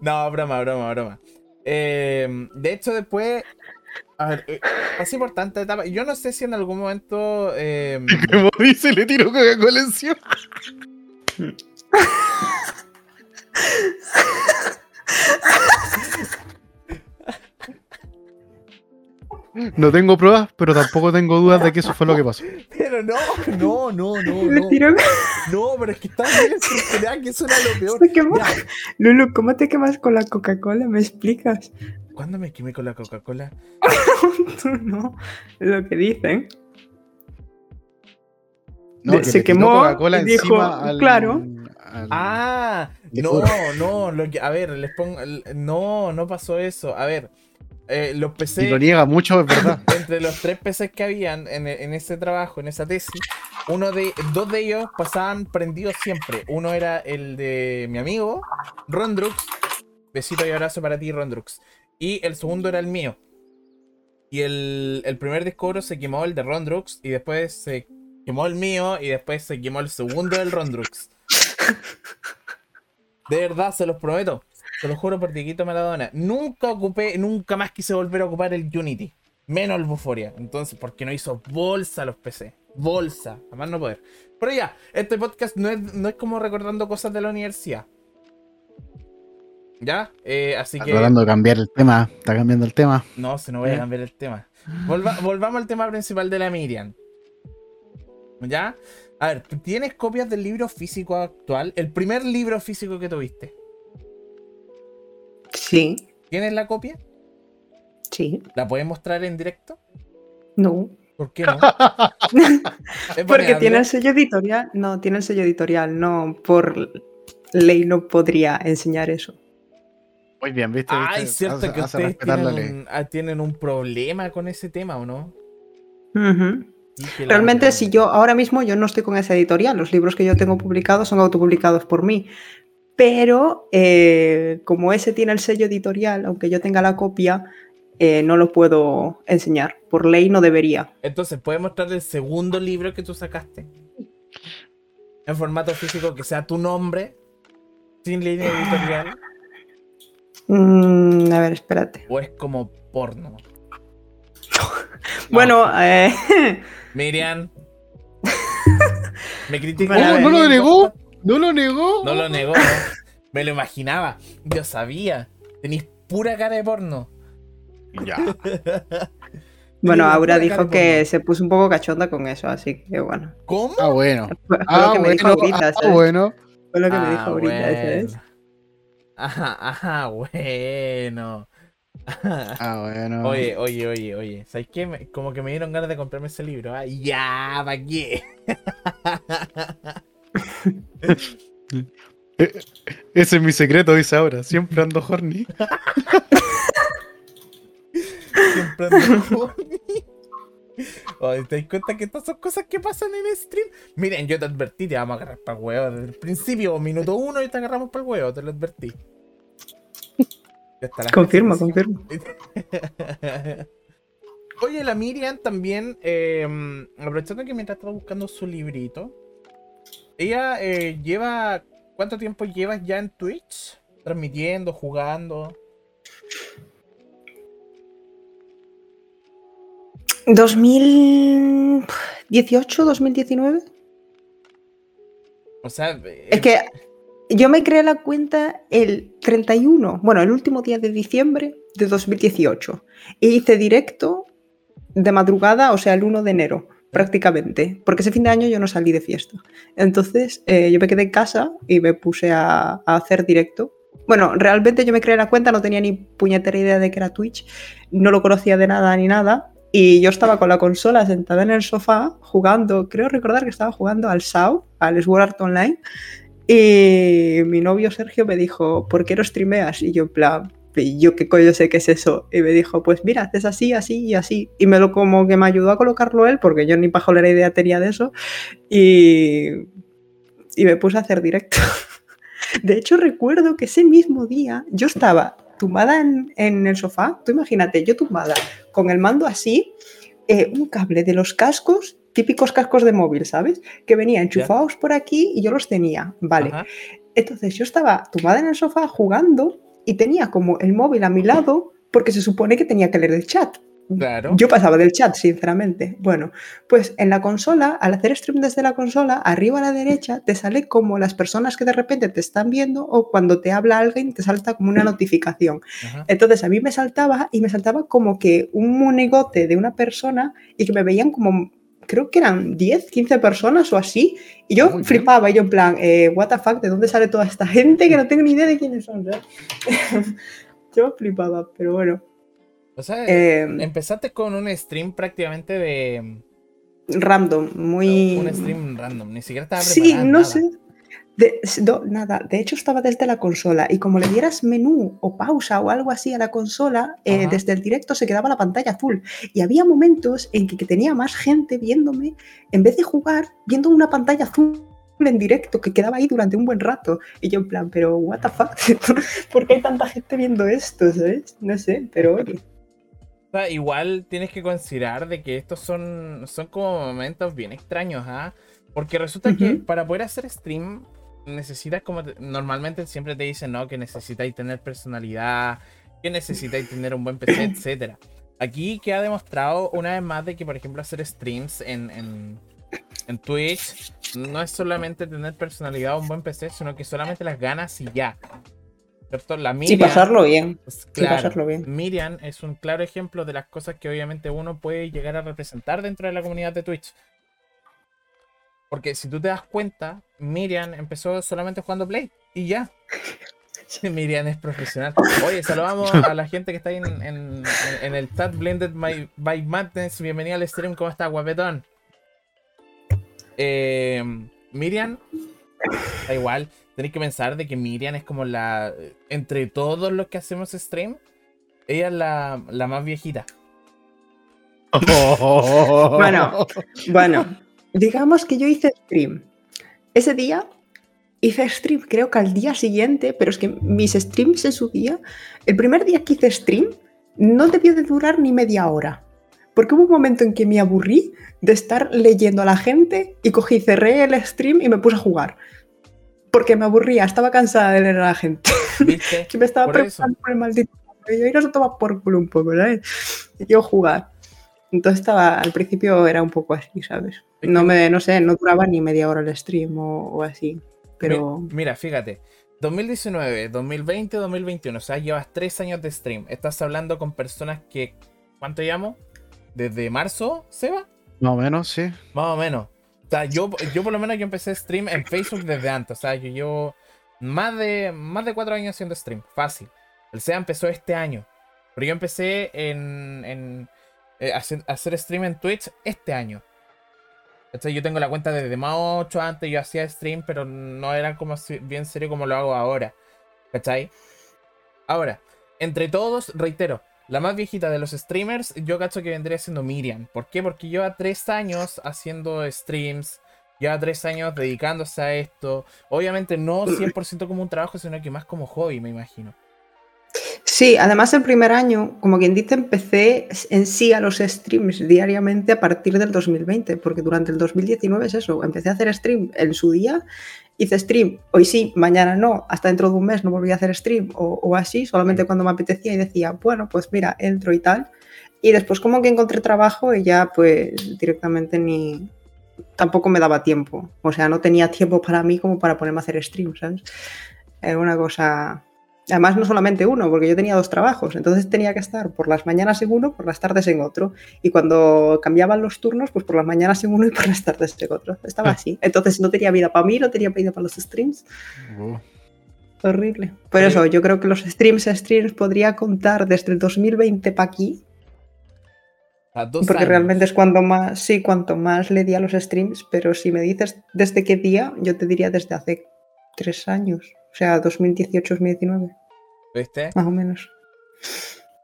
No, broma, broma, broma. Eh, de hecho, después. A ver, eh, pasé por tanta etapa. Yo no sé si en algún momento. eh, Como dice, le tiro Coca-Cola encima. (laughs) No tengo pruebas, pero tampoco tengo dudas de que eso fue lo que pasó. pero no, no, no, no, no. tiró. No, pero es que está bien estructurada, que eso era lo (laughs) peor. Lulu, ¿cómo te quemas con la Coca-Cola? ¿Me explicas? ¿Cuándo me quemé con la Coca-Cola? (laughs) Tú no. Lo que dicen. No, que Se quemó y dijo, al- claro. al- Ah, no, no, lo que, a ver, les pongo, no, no pasó eso. A ver, eh, los PC, Y lo niega mucho, es verdad. (laughs) entre los tres PCs que habían en, en ese trabajo, en esa tesis, uno de, dos de ellos pasaban prendidos siempre. Uno era el de mi amigo, Rondrux. Besito y abrazo para ti, Rondrux. Y el segundo era el mío. Y el, el primer disco se quemó el de Rondrux. Y después se quemó el mío. Y después se quemó el segundo del Rondrux. (laughs) De verdad, se los prometo. Se los juro por Dieguito Maradona. Nunca ocupé, nunca más quise volver a ocupar el Unity. Menos el Buforia. Entonces, porque no hizo bolsa a los PC. Bolsa. A más no poder. Pero ya, este podcast no es, no es como recordando cosas de la universidad. ¿Ya? Eh, así Está que. tratando de cambiar el tema. Está cambiando el tema. No, se no voy a ¿Eh? cambiar el tema. Volva- volvamos al tema principal de la Miriam. ¿Ya? A ver, ¿tú ¿tienes copias del libro físico actual? El primer libro físico que tuviste. Sí, ¿Tienes la copia? sí. ¿La puedes mostrar en directo? No. ¿Por qué (laughs) no? (laughs) Es Porque tiene el sello editorial. No, tiene el sello editorial. No, por ley no podría enseñar eso. Muy bien, ¿viste? Ay, ¿Viste? cierto Hace- que hace ustedes tienen un, ah, tienen un problema con ese tema, ¿o no? Realmente, si yo ahora mismo yo no estoy con esa editorial, los libros que yo tengo publicados son autopublicados por mí. Pero eh, como ese tiene el sello editorial, aunque yo tenga la copia, eh, no lo puedo enseñar. Por ley no debería. Entonces, ¿puedes mostrar el segundo libro que tú sacaste? En formato físico, que sea tu nombre, sin línea editorial, Mm, a ver, espérate. o es como porno. Bueno, eh, (laughs) Miriam. (laughs) Me a ¿Cómo? ¿No lo negó? ¿No lo negó? No lo negó. Me lo imaginaba. Yo sabía. Tenéis pura cara de porno. Ya. (laughs) bueno, Aura dijo que se puso un poco cachonda con eso, así que bueno. ¿Cómo? Ah, bueno. (laughs) Fue, fue Ah, lo que me dijo bueno. ahorita, Ah, bueno. Fue lo que me Ah, dijo ahorita, ¿sabes? bueno. Ajá, ajá, bueno. Ah, bueno. (laughs) Oye, oye, oye, oye. ¿Sabes qué? Como que me dieron ganas de comprarme ese libro. ¿ah? Ya, ¿para qué? Ese es mi secreto, dice ahora. Siempre ando horny. Siempre ando Oye, ¿te das cuenta que estas son cosas que pasan en stream? Miren, yo te advertí, te vamos a agarrar para el huevo desde el principio, minuto uno, y te agarramos para el huevo, te lo advertí. Gente confirmo. (laughs) Oye, la Miriam también, eh, aprovechando que mientras estaba buscando su librito, ella eh, lleva. ¿Cuánto tiempo llevas ya en Twitch? Transmitiendo, jugando. 2018, 2019. O sea, eh, Es que yo me creé la cuenta el 31, bueno, el último día de diciembre de 2018. E hice directo de madrugada, o sea, el 1 de enero. Prácticamente, porque ese fin de año yo no salí de fiesta. Entonces eh, yo me quedé en casa y me puse a, hacer directo. Bueno, realmente yo me creé la cuenta, no tenía ni puñetera idea de que era Twitch, no lo conocía de nada ni nada. Y yo estaba con la consola sentada en el sofá jugando, creo recordar que estaba jugando al SAO, al Sword Art Online. Y mi novio Sergio me dijo, ¿por qué no streameas? Y yo en plan, y yo qué coño sé qué es eso. Y me dijo, pues mira, haces así, así y así. Y me lo como que me ayudó a colocarlo él, porque yo ni la idea tenía de eso. Y, y me puse a hacer directo. (laughs) De hecho, recuerdo que ese mismo día yo estaba tumbada en, en el sofá. Tú imagínate, yo tumbada con el mando así, eh, un cable de los cascos típicos cascos de móvil, ¿sabes? Que venían enchufados por aquí y yo los tenía, vale. Entonces yo estaba tumbada en el sofá jugando y tenía como el móvil a mi lado porque se supone que tenía que leer el chat. Claro. Yo pasaba del chat, sinceramente. Bueno, pues en la consola, al hacer stream desde la consola, arriba a la derecha te sale como las personas que de repente te están viendo o cuando te habla alguien te salta como una notificación. Entonces a mí me saltaba y me saltaba como que un monigote de una persona y que me veían como creo que eran 10, 15 personas o así, y yo flipaba, y yo en plan, eh, what the fuck, ¿de dónde sale toda esta gente que no tengo ni idea de quiénes son? (laughs) yo flipaba, pero bueno. O sea, em, empezaste con un stream prácticamente de... Random, muy... un stream random, ni siquiera estaba preparado. Sí, no sé. De, nada, de hecho estaba desde la consola y como le dieras menú o pausa o algo así a la consola, eh, desde el directo se quedaba la pantalla azul. Y había momentos en que, tenía más gente viéndome, en vez de jugar, viendo una pantalla azul en directo que quedaba ahí durante un buen rato. Y yo en plan, pero what the fuck, (laughs) ¿por qué hay tanta gente viendo esto? ¿Sabes? No sé, pero oye. igual tienes que considerar de que estos son, son como momentos bien extraños, ¿ah? Porque resulta que para poder hacer stream necesitas como normalmente siempre te dicen, ¿no? Que necesitáis tener personalidad, que necesitáis tener un buen PC, (coughs) etcétera. Aquí queda demostrado una vez más de que, por ejemplo, hacer streams en, en, en Twitch no es solamente tener personalidad o un buen PC, sino que solamente las ganas y ya. ¿Cierto? La Miriam, sí, pasarlo bien. Pues, pasarlo bien. Miriam es un claro ejemplo de las cosas que obviamente uno puede llegar a representar dentro de la comunidad de Twitch. Porque si tú te das cuenta, Miriam empezó solamente jugando Play y ya. (laughs) Miriam es profesional. Oye, saludamos (laughs) a la gente que está ahí en, el chat Blended by, Madness. Bienvenida al stream. ¿Cómo está, guapetón? Eh, Miriam, da igual. Tenéis que pensar de que Miriam es como la. Entre todos los que hacemos stream, ella es la, la más viejita. (laughs) bueno, bueno, digamos que yo hice stream. Ese día hice stream, creo que al día siguiente, pero es que mis streams en su día, el primer día que hice stream, no debió de durar ni media hora. Porque hubo un momento en que me aburrí de estar leyendo a la gente y cogí, cerré el stream y me puse a jugar. Porque me aburría, estaba cansada de leer a la gente. (laughs) que me estaba preparando por el maldito. Y no se toma por culo un poco, ¿sabes? Y yo jugar. Entonces estaba, al principio era un poco así, ¿sabes? No me, no sé, no duraba ni media hora el stream o, así. Pero. Mira, fíjate. 2019, 2020, 2021. O sea, llevas tres años de stream. Estás hablando con personas que. ¿Cuánto llamo? ¿Desde marzo, Seba? Más o menos, sí. Más o menos. O sea, yo, yo por lo menos yo empecé stream en Facebook desde antes. O sea, yo llevo más de, más de cuatro años haciendo stream. Fácil. El SEA empezó este año. Pero yo empecé en, en eh, hacer, hacer stream en Twitch este año. Yo tengo la cuenta desde más 8 antes, yo hacía stream, pero no era como bien serio como lo hago ahora. ¿Cachai? Ahora, entre todos, reitero, la más viejita de los streamers, yo cacho que vendría siendo Miriam. ¿Por qué? Porque lleva 3 años haciendo streams, lleva 3 años dedicándose a esto. Obviamente no (coughs) 100% como un trabajo, sino que más como hobby, me imagino. Sí, además el primer año, como quien dice, empecé en sí a los streams diariamente a partir del 2020, porque durante el 2019 es eso, empecé a hacer stream en su día, hice stream, hoy sí, mañana no, hasta dentro de un mes no volví a hacer stream o, así, solamente cuando me apetecía y decía, bueno, pues mira, entro y tal. Y después como que encontré trabajo y ya pues directamente ni, tampoco me daba tiempo. O sea, no tenía tiempo para mí como para ponerme a hacer stream, ¿sabes? Era una cosa Además, no solamente uno, porque yo tenía dos trabajos, entonces tenía que estar por las mañanas en uno, por las tardes en otro. Y cuando cambiaban los turnos, pues por las mañanas en uno y por las tardes en otro. Estaba así. Entonces no tenía vida para mí, no tenía vida para los streams. Oh. Horrible. Por eso, yo creo que los streams, streams podría contar desde el 2020 para aquí, A dos porque años. realmente es cuando más, sí, cuanto más le di a los streams, pero si me dices desde qué día, yo te diría desde hace tres años. O sea, 2018-2019, ¿Viste? más o menos.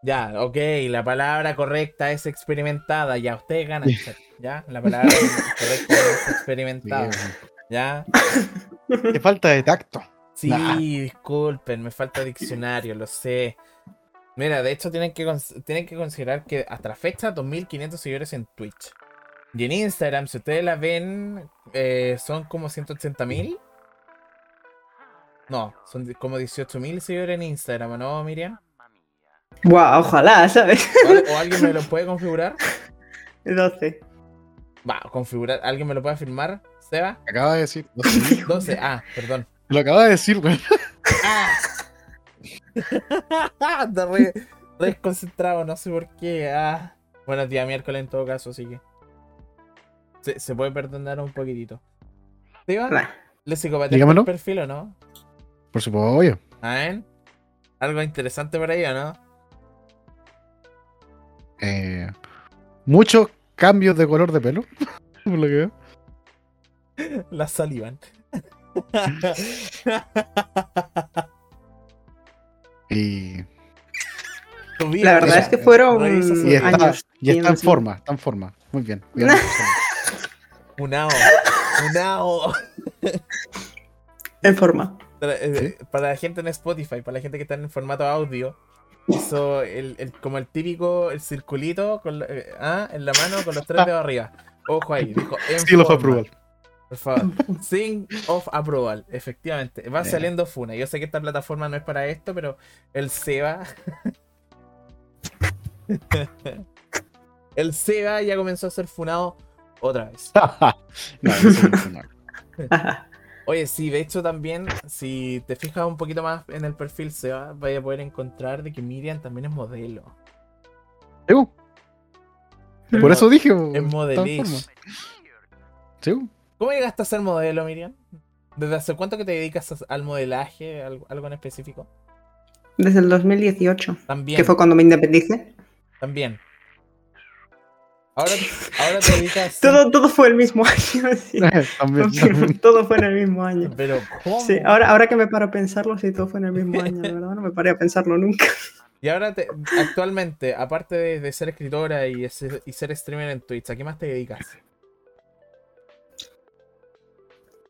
Ya, ok, la palabra correcta es experimentada. Ya, ustedes ganan. Ya, la palabra correcta es experimentada. Ya. Qué falta de tacto. Sí, Nah. disculpen, me falta diccionario, lo sé. Mira, de hecho tienen que, tienen que considerar que hasta la fecha 2.500 seguidores en Twitch. Y en Instagram, si ustedes la ven, eh, son como 180.000. No, son como 18.000 seguidores en Instagram, ¿no, Miriam? Guau, ojalá, ¿sabes? ¿O, al- o alguien me lo (laughs) puede configurar? 12. Va, configurar. ¿Alguien me lo puede firmar? ¿Seba? Acaba de decir. no sé, 12. Ah, perdón. Lo acaba de decir, güey. ¡Ah! (laughs) Re, desconcentrado, no sé por qué. Ah. Buenos días, miércoles en todo caso, así que. Se, se puede perdonar un poquitito. ¿Seba? ¿Le Dígamelo. el perfil o no? Por supuesto, obvio. ¿A ver? ¿Algo interesante por ahí o no? Eh, muchos cambios de color de pelo. (laughs) Por lo que veo. (laughs) La salivan. Y, La verdad es que fueron y está, años. y está en sí. forma, está en forma. Muy bien. (laughs) Unao. Unao. En forma. Para, eh, para la gente en Spotify, para la gente que está en formato audio, hizo el, el- como el típico el circulito con la- eh, ah, en la mano con los tres dedos arriba. Ojo ahí, dijo Seal of approval. Por favor. Sign of approval, efectivamente. Va Yeah. saliendo Funa. Yo sé que esta plataforma no es para esto, pero el Seba. (laughs) el Seba ya comenzó a ser funado otra vez. (laughs) no, no, no. (laughs) Oye, sí, de hecho también, si te fijas un poquito más en el perfil, se va, vaya a poder encontrar de que Miriam también es modelo. Sí. Por eso dije. Es. Sí, bo. ¿Cómo llegaste a ser modelo, Miriam? ¿Desde hace cuánto que te dedicas al modelaje, algo, algo en específico? Desde el 2018, También, que fue cuando me independicé. también. Ahora, ahora te dedicas... Todo, todo fue el mismo (laughs) año. sí. (laughs) también, Confirmo, también. (laughs) todo fue en el mismo año. Pero, ¿cómo? Sí, ahora, ahora que me paro a pensarlo, sí, todo fue en el mismo año, de verdad, no me paré a pensarlo nunca. Y ahora, te- actualmente, aparte de, de ser escritora y ser, y ser streamer en Twitch, ¿a qué más te dedicas?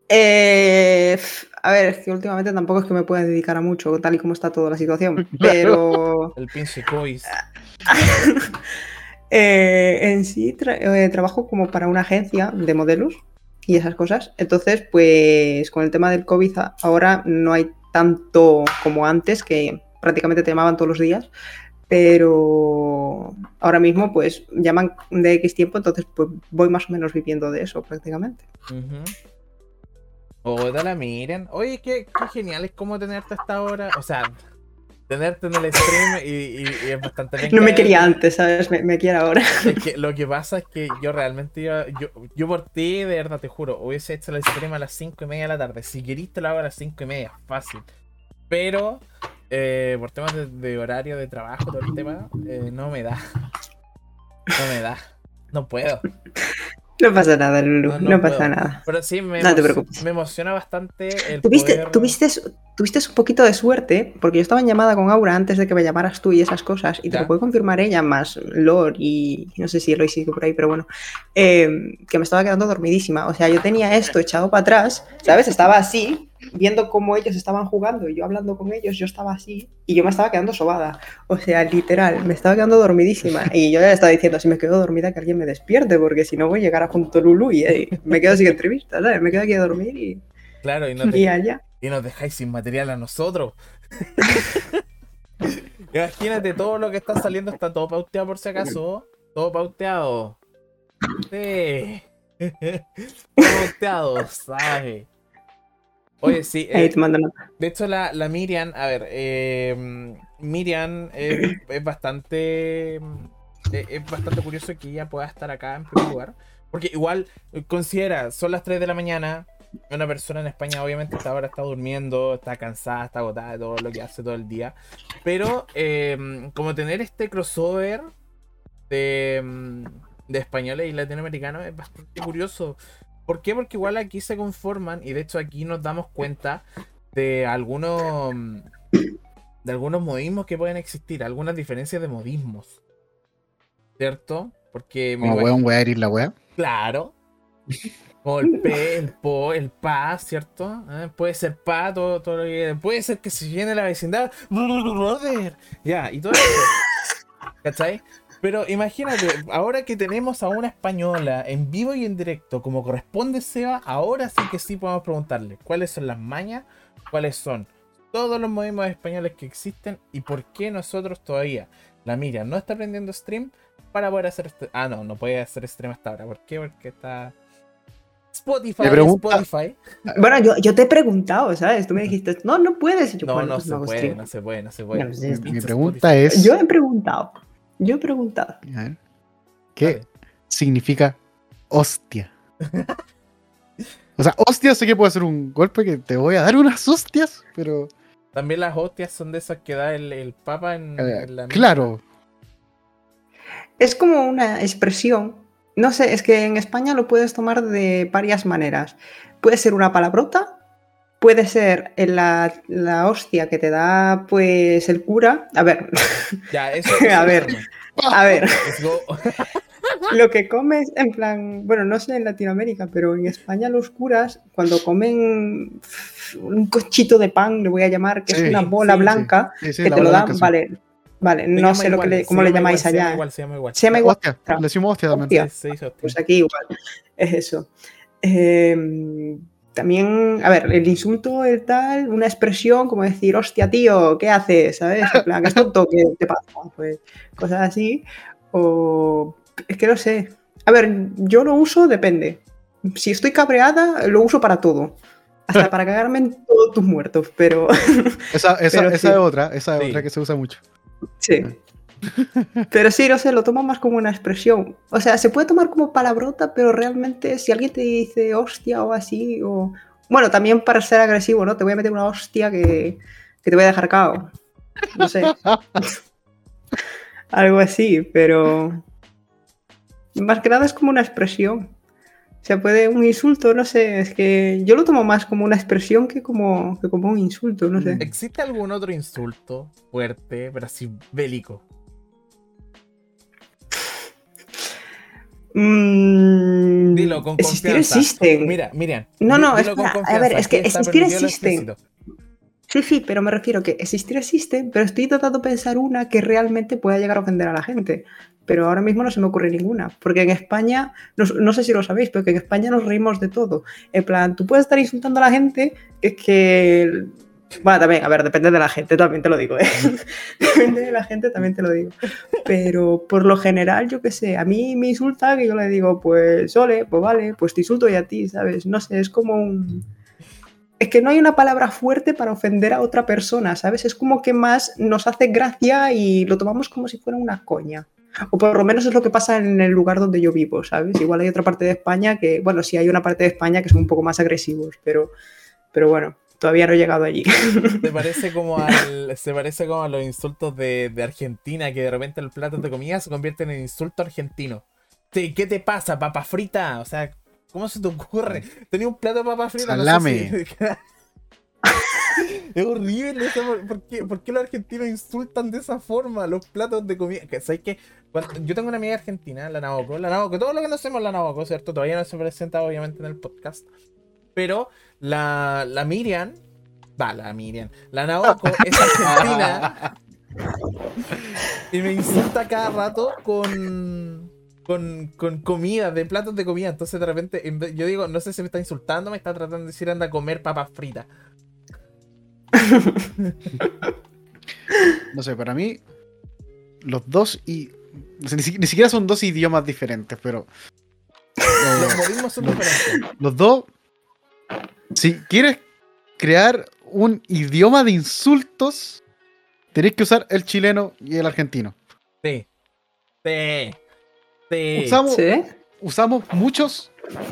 Eh, a ver, es que últimamente tampoco es que me pueda dedicar a mucho, tal y como está toda la situación, pero El pinche Cois. Eh, en sí eh, trabajo como para una agencia de modelos y esas cosas. Entonces, pues con el tema del COVID ahora no hay tanto como antes, que prácticamente te llamaban todos los días, pero ahora mismo pues llaman de X tiempo, entonces pues voy más o menos viviendo de eso prácticamente. Ujú. Hola, la miren. Oye, qué, qué genial es como tenerte hasta ahora. O sea, tenerte en el stream y, y- y es bastante bien. No me que- quería antes, ¿sabes? Me, me quiere ahora. Es que lo que pasa es que yo realmente iba- yo, yo por ti, de verdad, te juro, hubiese hecho el stream a las 5 y media de la tarde. Si querís te lo hago a las 5 y media, fácil. Pero eh, por temas de, de horario de trabajo, todo el tema, eh, no me da. No me da. No puedo. No pasa nada, Lulu, No, no, no pasa puedo. nada. Pero sí me, No te preocupes. me emociona bastante el ¿Tuviste, poder- tuviste, tuviste un poquito de suerte, porque yo estaba en llamada con Aura antes de que me llamaras tú y esas cosas, y te Ya. lo puede confirmar ella, más Lore y no sé si Eloy sigue por ahí, pero bueno, eh, que me estaba quedando dormidísima. O sea, yo tenía esto echado para atrás, ¿sabes? Estaba así, viendo cómo ellos estaban jugando y yo hablando con ellos, yo estaba así y yo me estaba quedando sobada. O sea, literal, me estaba quedando dormidísima. Y yo ya le estaba diciendo, si me quedo dormida, que alguien me despierte, porque si no voy a llegar a punto Lulu y eh, me quedo sin entrevista, ¿sabes? Me quedo aquí a dormir y, Claro, y, nos y de- allá. y nos dejáis sin material a nosotros. (laughs) Imagínate, todo lo que está saliendo está todo pauteado por si acaso. Todo pauteado. Sí. (laughs) todo pauteado, ¿sabes? Oye, sí. Eh, de hecho, la, la Miriam, a ver, eh, Miriam es, es bastante. eh, Es bastante curioso que ella pueda estar acá en primer lugar. Porque igual, eh, considera, son las 3 de la mañana. Una persona en España, obviamente, hasta ahora está durmiendo, está cansada, está agotada de todo lo que hace todo el día. Pero, eh, como tener este crossover de, mm, de españoles y latinoamericanos es bastante curioso. ¿Por qué? Porque igual aquí se conforman y de hecho aquí nos damos cuenta de algunos de algunos modismos que pueden existir, algunas diferencias de modismos. ¿Cierto? Porque Como weón, la. Claro. Como el P, el Po, el Pa, ¿cierto? ¿Eh? Puede ser Pa, todo, todo lo que. Puede ser que se llene la vecindad. Brother. Ya, y todo eso. (laughs) ¿Cachai? Pero imagínate, ahora que tenemos a una española en vivo y en directo, como corresponde Seba, ahora sí que sí podemos preguntarle cuáles son las mañas, cuáles son todos los movimientos españoles que existen y por qué nosotros todavía, la Miriam no está aprendiendo stream para poder hacer este... Ah, no, no puede hacer stream hasta ahora. ¿Por qué? Porque está... Spotify, Spotify. Bueno, yo, yo te he preguntado, ¿sabes? Tú me dijiste, no, no puedes. Yo, No, bueno, no pues se puede, no se puede, no se puede. No, pues, Mi Spotify. pregunta es. Yo he preguntado. Yo he preguntado. a ver, ¿Qué significa hostia? (laughs) O sea, hostia sé que puede ser un golpe que te voy a dar unas hostias, pero. También las hostias son de esas que da el, el papa en, eh, en la claro, Es como una expresión. No sé, es que en España lo puedes tomar de varias maneras. Puede ser una palabrota, puede ser en la, la hostia que te da pues el cura. A ver, (laughs) Ya, eso, (laughs) A ver. (laughs) a ver, lo que comes en plan, bueno, no sé en Latinoamérica, pero en España los curas cuando comen un cochito de pan, le voy a llamar, que Sí, es una bola sí, blanca, sí, que te lo dan, blanca, vale, vale, Se no sé lo que igual, le- cómo le llamáis igual, Se llama allá. igual, se llama igual. Se llama igual. Hostia, le decimos hostia también. Hostia. Sí, se dice hostia. Pues aquí igual, es eso. Eh, también, a ver, el insulto, el tal, una expresión como decir, hostia, tío, ¿qué haces? ¿Sabes? En plan, ¿es tonto? ¿Qué te pasa? Pues cosas así. O es que no sé. A ver, yo lo uso, depende. Si estoy cabreada, lo uso para todo. Hasta para cagarme en todos tus muertos, pero Esa, esa, (laughs) Pero esa sí. es otra, esa es Sí. otra que se usa mucho. Sí. Pero sí, no sé, lo tomo más como una expresión. O sea, se puede tomar como palabrota, pero realmente si alguien te dice hostia o así, o... Bueno, también para ser agresivo, ¿no? Te voy a meter una hostia que, que te voy a dejar cao. No sé. (laughs) Algo así, pero... Más que nada es como una expresión. O sea, puede un insulto, no sé, es que yo lo tomo más como una expresión que como, que como un insulto, no sé. ¿Existe algún otro insulto fuerte, pero así bélico? Mm, Dilo con existir confianza. existen. Mira, Miriam. No, no, espera, a ver, es que existir existen. Sí, sí, pero me refiero que existir existe, pero estoy tratando de pensar una que realmente pueda llegar a ofender a la gente. Pero ahora mismo no se me ocurre ninguna. Porque en España, no, no sé si lo sabéis, pero que en España nos reímos de todo. En plan, tú puedes estar insultando a la gente, que es que. Bueno, también, a ver, depende de la gente, también te lo digo, ¿eh? (laughs) depende de la gente, también te lo digo. Pero por lo general, yo qué sé, a mí me insulta que yo le digo, pues, ole, pues vale, pues te insulto y a ti, ¿sabes? No sé, es como un es que no hay una palabra fuerte para ofender a otra persona, ¿sabes? Es como que más nos hace gracia y lo tomamos como si fuera una coña. O por lo menos es lo que pasa en el lugar donde yo vivo, ¿sabes? Igual hay otra parte de España que, bueno, sí hay una parte de España que son un poco más agresivos, pero, pero bueno, todavía no he llegado allí. Se parece como a los insultos de, Argentina, que de repente los platos de comida se convierten en insulto argentino. ¿qué te pasa, papa frita? O sea, ¿cómo se te ocurre? Tenía un plato de papa frita. no sé Salame. si- (laughs) es horrible. eso, ¿por- ¿Por qué, por qué los argentinos insultan de esa forma los platos de comida? Que, ¿sabes qué? Cuando- yo tengo una amiga argentina, la Naoko. La Naoko, todo lo que conocemos la Naoko, ¿cierto? Todavía no se presenta, obviamente, en el podcast. Pero la, la Miriam, va, la Miriam, la Naoko es argentina (laughs) y me insulta cada rato con, con, con comida, de platos de comida. Entonces, de repente, yo digo, no sé si me está insultando, me está tratando de decir anda a comer papas fritas. (laughs) No sé, para mí, los dos y. o sea, ni, si- ni siquiera son dos idiomas diferentes, pero. Los eh, modismos son Los- diferentes. los dos. Si quieres crear un idioma de insultos, tenéis que usar el chileno y el argentino. Sí. Sí. Sí. Usamos, ¿Sí? usamos muchos,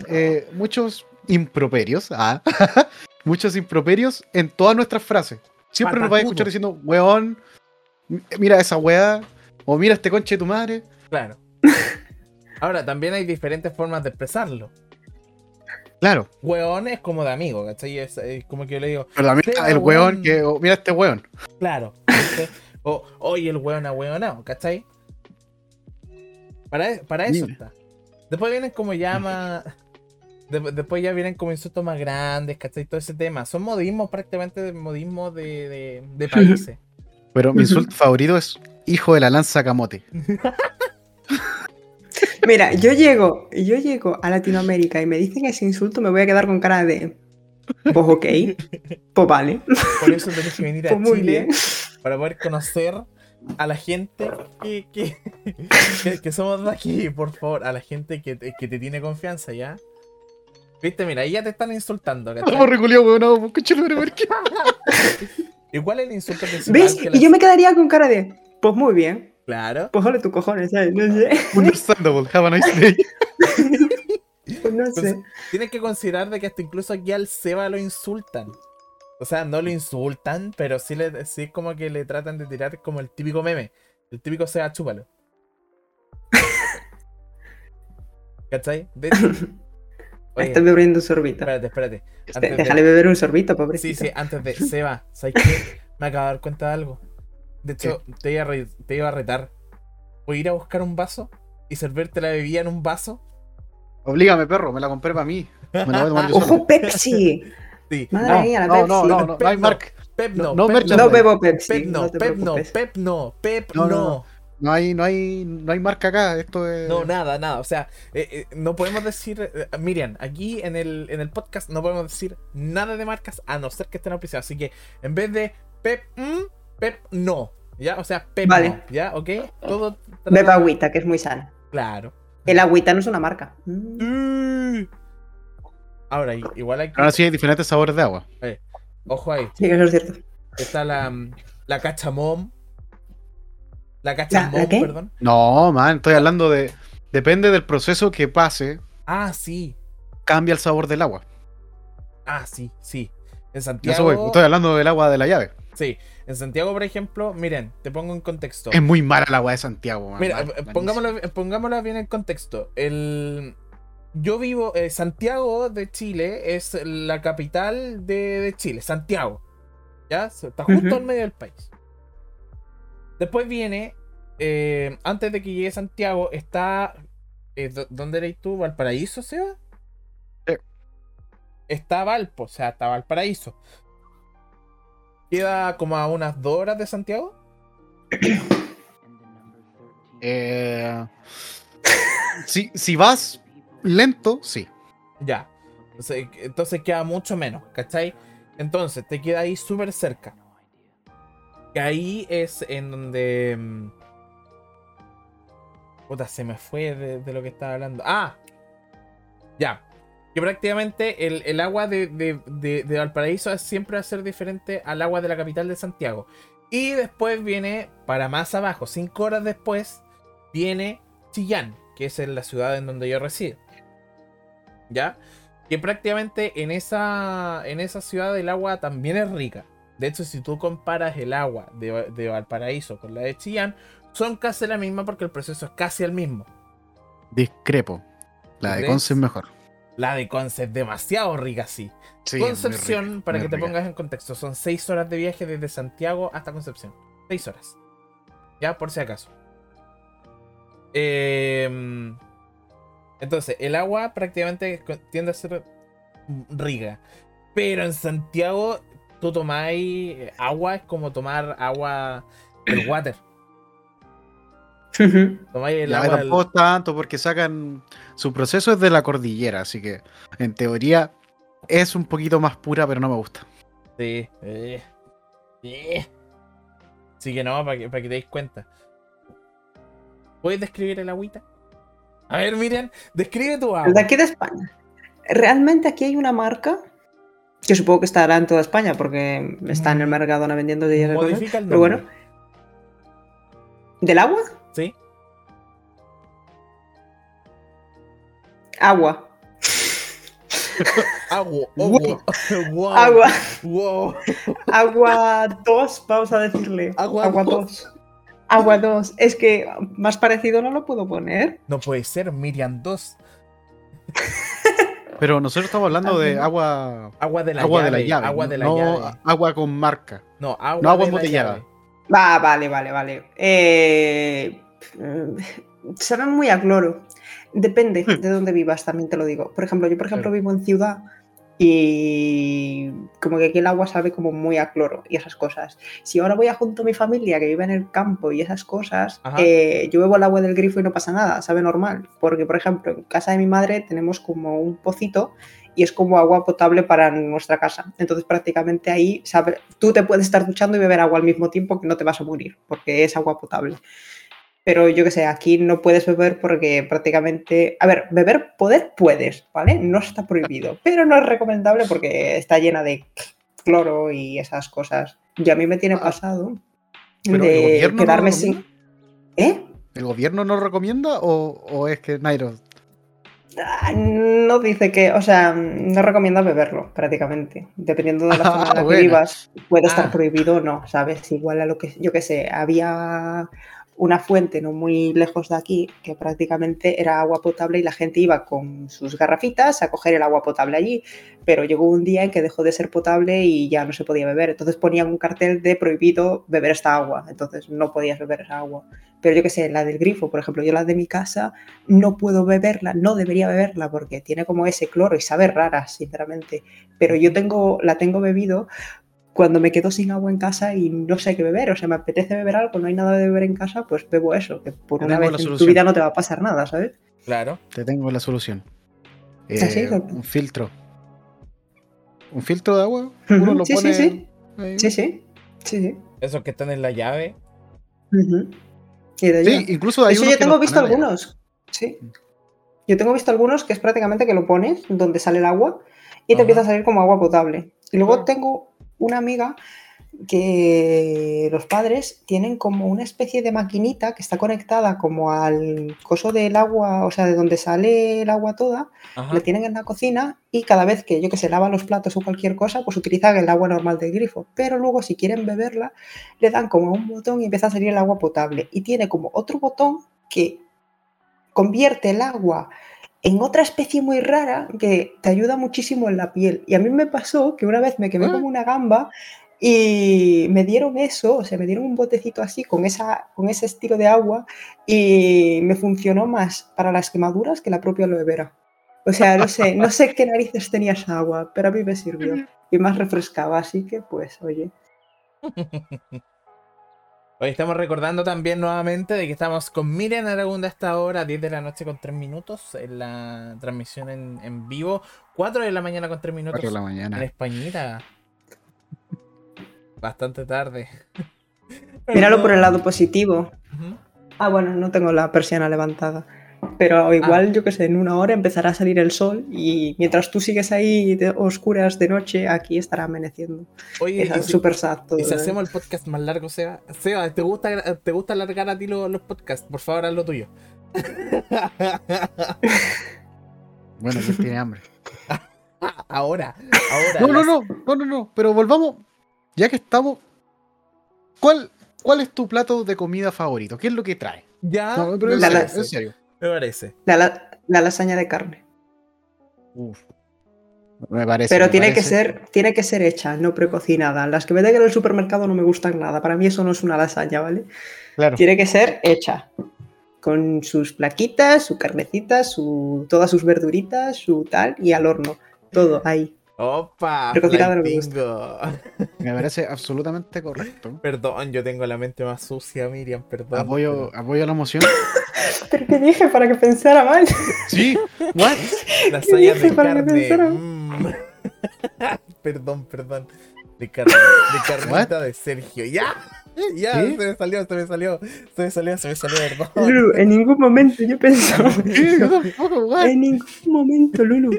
eh, muchos improperios, ah, (laughs) muchos improperios en todas nuestras frases. Siempre nos vais a escuchar diciendo, weón, mira esa weá, o mira este conche de tu madre. Claro. (laughs) Ahora, también hay diferentes formas de expresarlo. Claro, Weón es como de amigo, ¿cachai? Es, es como que yo le digo, pero también el weón. weón que, mira este weón. claro. O, oye, el weón a weonado, ¿cachai? Para, para eso Mira. está. Después vienen como llama. después ya vienen como insultos más grandes, ¿cachai? Todo ese tema. Son modismos prácticamente de modismos de, de, de (laughs) países. Pero mi insulto (laughs) favorito es hijo de la lanza camote. (laughs) Mira, yo llego, yo llego a Latinoamérica y me dicen ese insulto, me voy a quedar con cara de. Pues ok. Pues vale. Por eso tenés que venir a Pues Chile bien. para poder conocer a la gente que, que, (laughs) que- que somos de aquí, por favor. A la gente que, te- que te tiene confianza, ¿ya? Viste, mira, ahí ya te están insultando, ¿cachai? Estamos reculeados, weón, ¿por qué? (laughs) Igual el insulto principal ¿Ves? que Y yo me quedaría con cara de. Pues muy bien. Claro. Pues ole tu cojones, ¿sabes? No sé. (laughs) Understandable, have a nice day. Pues no Entonces, sé. tienes que considerar de que hasta incluso aquí al Seba lo insultan. O sea, no lo insultan, pero sí, le, sí es como que le tratan de tirar como el típico meme. El típico Seba chúpalo. (laughs) ¿Cachai? (laughs) De. Oye, Estoy bebiendo un sorbito. espérate, espérate. Este, antes de- Déjale beber un sorbito, Sí, pobrecito. sí, antes de. (laughs) Seba, ¿sabes qué? Me acabo de dar cuenta de algo. De hecho, te iba, a re- te iba a retar. Voy a ir a buscar un vaso y servirte la bebida en un vaso. Oblígame, perro, me la compré para mí. Me la voy a tomar yo. ¡Ojo, Pepsi! Sí. Madre No, mía, la no, Pepsi. no, no, no, no hay marca. Pep No, no, no Pep. No bebo Pepsi. Pep no, Pep no. Pep no, Pep No, no. no, no. No hay, no hay, no hay marca acá. Esto es. No, nada, nada. O sea, eh, eh, no podemos decir. eh, Miriam, aquí en el, en el podcast no podemos decir nada de marcas a no ser que estén auspiciadas. Así que en vez de Pep, mm, Pep no. ¿Ya? O sea, Pep Vale. no. ¿Ya? ¿Ok? Todo. Beba agüita, que es muy sana. Claro. El agüita no es una marca. Mm. Ahora, igual aquí. Ahora sí hay diferentes sabores de agua. Ojo ahí. Sí, eso es cierto. Está la, mm, la cachamom. La ¿La- cachamom, la perdón. No, man, estoy hablando de. Depende del proceso que pase, Ah, sí. cambia el sabor del agua. Ah, sí, sí. En Santiago. eso voy, estoy hablando del agua de la llave. Sí, en Santiago, por ejemplo, miren, te pongo en contexto. Es muy mala el agua de Santiago, man. Mira, eh, pongámoslo, pongámoslo bien en contexto. El, yo vivo, eh, Santiago de Chile es la capital de, de Chile, Santiago. ¿Ya? Está justo Ujú. en medio del país. Después viene, eh, antes de que llegue Santiago, está... eh, ¿dó- ¿Dónde eres tú? ¿Valparaíso, Seba? Sí. Está Valpo, o sea, está Valparaíso. Queda como a unas dos horas de Santiago. Eh, si, si vas lento, sí. Ya. Entonces, queda mucho menos, ¿cachai? Entonces te queda ahí súper cerca. Que ahí es en donde. mm, Puta, se me fue de, lo que estaba hablando. ¡Ah! Ya. Que prácticamente el, agua de, de- de- Valparaíso siempre va a ser diferente al agua de la capital de Santiago. Y después viene, para más abajo, cinco horas después, viene Chillán, que es la ciudad en donde yo resido. ¿Ya? Que prácticamente en esa, en esa ciudad el agua también es rica. De hecho, si tú comparas el agua de, de Valparaíso con la de Chillán, son casi la misma porque el proceso es casi el mismo. Discrepo. La de. Conce es mejor. La de Conce es demasiado rica, sí. Concepción, rica, para que te pongas en contexto, son 6 horas de viaje desde Santiago hasta Concepción. 6 horas. Ya, por si acaso. Em, entonces, el agua prácticamente tiende a ser rica. Pero en Santiago, tú tomáis eh, agua, es como tomar agua del (clears throat) water. Tomáis el Ya, agua del... tampoco es tanto porque sacan. Su proceso es de la cordillera, así que en teoría es un poquito más pura, pero no me gusta. Sí. eh, eh. Así que no, para que, para que te deis cuenta. ¿Puedes describir el agüita? A ver, Miriam, describe tu agua. De aquí de España. Realmente aquí hay una marca Que supongo que estará en toda España porque está en el Mercadona vendiendo de cosas. Modifica el Pero bueno. nombre. ¿Del agua? Sí. Agua. Agua. (laughs) Agua. Wow. Agua. Wow. Agua 2, vamos a decirle. Agua Agua dos. 2. Agua 2. Es que más parecido no lo puedo poner. No puede ser, Miriam 2. (laughs) Pero nosotros estamos hablando de agua. Agua de la agua llave. de la llave. Agua de la no llave. agua con marca. No, agua, no agua embotellada. Va, vale, vale, vale. Eh, saben muy a cloro. Depende de (laughs) dónde vivas, también te lo digo. Por ejemplo, yo por ejemplo vivo en ciudad y como que aquí el agua sabe como muy a cloro y esas cosas. Si ahora voy a junto a mi familia que vive en el campo y esas cosas, eh, yo bebo el agua del grifo y no pasa nada, sabe normal. Porque por ejemplo en casa de mi madre tenemos como un pocito y es como agua potable para nuestra casa. Entonces prácticamente ahí sabe, tú te puedes estar duchando y beber agua al mismo tiempo que no te vas a morir, porque es agua potable. Pero yo que sé, aquí no puedes beber porque prácticamente... A ver, beber, poder puedes, ¿vale? No está prohibido, pero no es recomendable porque está llena de cloro y esas cosas. Y a mí me tiene Ah, pasado de no quedarme sin... ¿Eh? ¿El gobierno no recomienda o, o es que Nairo? Ah, No dice que, o sea, no recomienda beberlo prácticamente. Dependiendo de la Ah, zona en la que vivas, puede estar prohibido o no, ¿sabes? Igual a lo que, yo que sé, había una fuente no muy lejos de aquí que prácticamente era agua potable y la gente iba con sus garrafitas a coger el agua potable allí, pero llegó un día en que dejó de ser potable y ya no se podía beber. Entonces ponían un cartel de prohibido beber esta agua, entonces no podías beber esa agua. Pero yo que sé, la del grifo, por ejemplo, yo la de mi casa no puedo beberla, no debería beberla porque tiene como ese cloro y sabe rara, sinceramente. Pero yo tengo, la tengo bebido cuando me quedo sin agua en casa y no sé qué beber, o sea, me apetece beber algo, no hay nada de beber en casa, pues bebo eso, que por una vez en tu vida no te va a pasar nada, ¿sabes? Claro. Te tengo la solución. ¿Ah, sí? Eh, un filtro. Un filtro de agua. Uno lo sí, sí, pone. sí. Sí, sí, sí, sí. Esos que están en la llave. Sí, allá. incluso hay Eso yo tengo no visto algunos. Sí. Yo tengo visto algunos que es prácticamente que lo pones donde sale el agua y te Ajá. empieza a salir como agua potable. Y luego tengo una amiga que los padres tienen como una especie de maquinita que está conectada como al coso del agua, o sea, de donde sale el agua toda, Ajá. lo tienen en la cocina y cada vez que yo que se lavan los platos o cualquier cosa, pues utilizan el agua normal del grifo. Pero luego si quieren beberla, le dan como un botón y empieza a salir el agua potable. Y tiene como otro botón que convierte el agua en otra especie muy rara que te ayuda muchísimo en la piel. Y a mí me pasó que una vez me quemé Ah. como una gamba y me dieron eso, o sea, me dieron un botecito así con, esa, con ese estilo de agua y me funcionó más para las quemaduras que la propia aloe vera. O sea, no sé, no sé qué narices tenía esa agua, pero a mí me sirvió y más refrescaba, así que pues, oye. (laughs) Hoy estamos recordando también nuevamente de que estamos con Miriam Aragunda a esta hora, 10 de la noche con 3 minutos, en la transmisión en, en vivo, 4 de la mañana con 3 minutos Cuatro de la en. Españita. Bastante tarde. Míralo por el lado positivo. Ah, bueno, no tengo la persiana levantada. Pero igual, yo que sé, en una hora empezará a salir el sol y mientras tú sigues ahí de oscuras de noche, aquí estará amaneciendo. Oye, Es si, súper sad todo, y si ¿eh? hacemos el podcast más largo, Seba, Seba, ¿te gusta, ¿te gusta alargar a ti lo- los podcasts? Por favor, haz lo tuyo. (laughs) Bueno, que tiene hambre. (laughs) ahora, ahora. No, no, las- no, no, no, no. Pero volvamos. Ya que estamos. ¿Cuál, ¿Cuál es tu plato de comida favorito? ¿Qué es lo que trae? Ya, No, pero me en la- serio, parece. en serio. Me parece. La, la- la lasaña de carne. Uf. Me parece. Pero me tiene que, ser, tiene que ser hecha, no precocinada. Las que venden en el supermercado no me gustan nada. Para mí eso no es una lasaña, ¿vale? Claro. Tiene que ser hecha. Con sus plaquitas, su carnecita, su, todas sus verduritas, su tal, y al horno. Todo ahí. Opa, bingo. (laughs) Me parece absolutamente correcto. Perdón, yo tengo la mente más sucia, Miriam, perdón. Apoyo, apoyo la moción. ¿Pero (laughs) qué dije para que pensara mal? Sí. What? (laughs) Las ¿Qué sayas de dije para que carne. pensara? mm. perdón, perdón. De, carne, de carnita de Sergio. ¡Ya! (laughs) Ya, se me salió, se me salió. Se me salió, se me salió, perdón. (laughs) Lulu, en ningún momento yo pensaba. (laughs) En ningún momento, Lulu.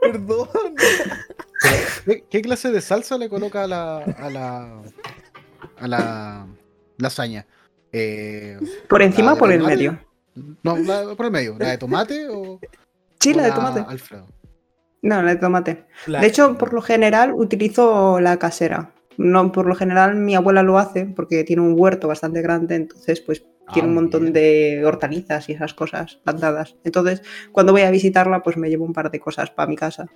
Perdón. ¿Qué, qué clase de salsa le coloca a la. a la. a la lasaña? Eh, ¿Por encima ¿La o por el medio? no, la- por el medio. ¿La de tomate o.? Sí, o la de tomate. Alfredo. No, la de tomate. La- De hecho, por lo general utilizo la casera. No, por lo general mi abuela lo hace porque tiene un huerto bastante grande, entonces pues Ah, tiene un montón bien. de hortalizas y esas cosas plantadas. Entonces, cuando voy a visitarla, pues me llevo un par de cosas para mi casa.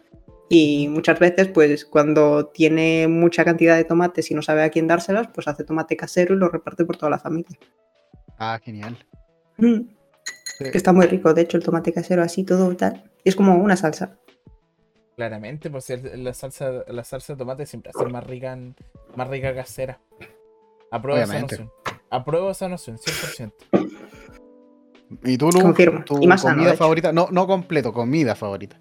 Y muchas veces, pues cuando tiene mucha cantidad de tomates y no sabe a quién dárselas, pues hace tomate casero y lo reparte por toda la familia. Ah, genial. Mm, Sí. está muy rico, de hecho, el tomate casero así todo tal. Es como una salsa. Claramente, por si el- la salsa, la salsa de tomate siempre hace más rica, en- más rica casera. Apruebo esa noción. Apruebo esa noción, 100%. ¿Y tú, Lu? Confirmo. ¿Tu Y más comida favorita? No, no completo, comida favorita.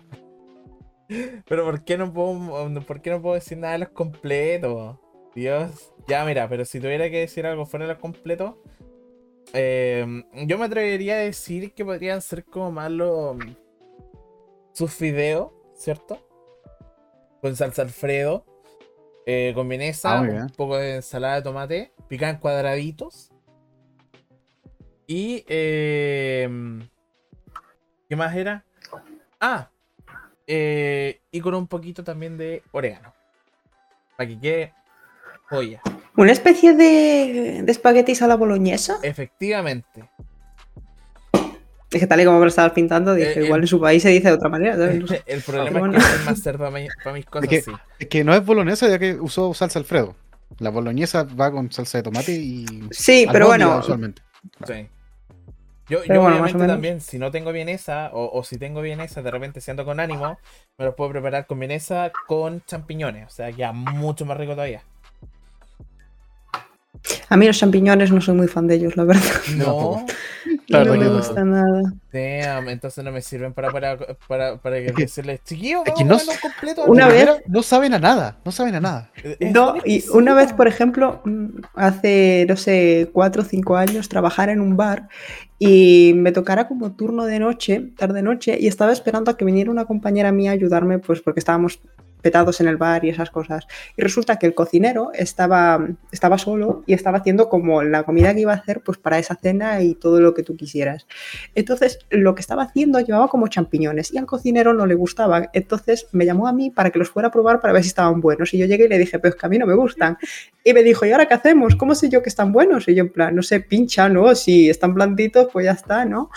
Pero ¿por qué no puedo, por qué no puedo decir nada de los completos? Dios. Ya, mira, pero si tuviera que decir algo fuera de los completos, eh, yo me atrevería a decir que podrían ser como más los sus fideos, ¿cierto? Con salsa Alfredo, eh, con vienesa, Ah, un poco de ensalada de tomate, picada en cuadraditos. Y eh, ¿qué más era? Ah, eh, y con un poquito también de orégano. Para que quede joya. Una especie de, de espaguetis a la boloñesa. Efectivamente. Es que tal y como me lo estabas pintando, dije, Eh, igual eh. en su país se dice de otra manera. (laughs) El problema bueno. es que soy más cerdo para, mi- para mis cosas, que- sí. Es que no es boloñesa ya que usó salsa Alfredo. La boloñesa va con salsa de tomate y. Sí, pero bueno, usualmente. Sí. Yo, yo bueno, obviamente también, si no tengo vienesa, o, o si tengo vienesa, de repente siendo con ánimo, me los puedo preparar con vienesa con champiñones. O sea, queda mucho más rico todavía. A mí los champiñones no soy muy fan de ellos, la verdad. (laughs) No, Claro no me no. gusta nada. damn, entonces no me sirven para, para, para, para decirles, chiquillos, es que vamos no a completo. Una vez- No saben a nada. No saben a nada. Es No, y una vez, por ejemplo, mm, hace, no sé, cuatro o cinco años, trabajar en un bar y me tocara como turno de noche, tarde-noche, y estaba esperando a que viniera una compañera mía a ayudarme, pues porque estábamos petados en el bar y esas cosas. Y resulta que el cocinero estaba, estaba solo y estaba haciendo como la comida que iba a hacer pues para esa cena y todo lo que tú quisieras. Entonces, lo que estaba haciendo llevaba como champiñones y al cocinero no le gustaban. Entonces, me llamó a mí para que los fuera a probar para ver si estaban buenos. Y yo llegué y le dije, pero es que a mí no me gustan. Y me dijo, ¿y ahora qué hacemos? ¿Cómo sé yo que están buenos? Y yo en plan, no sé, pincha, ¿no? Si están blanditos, pues ya está, ¿no?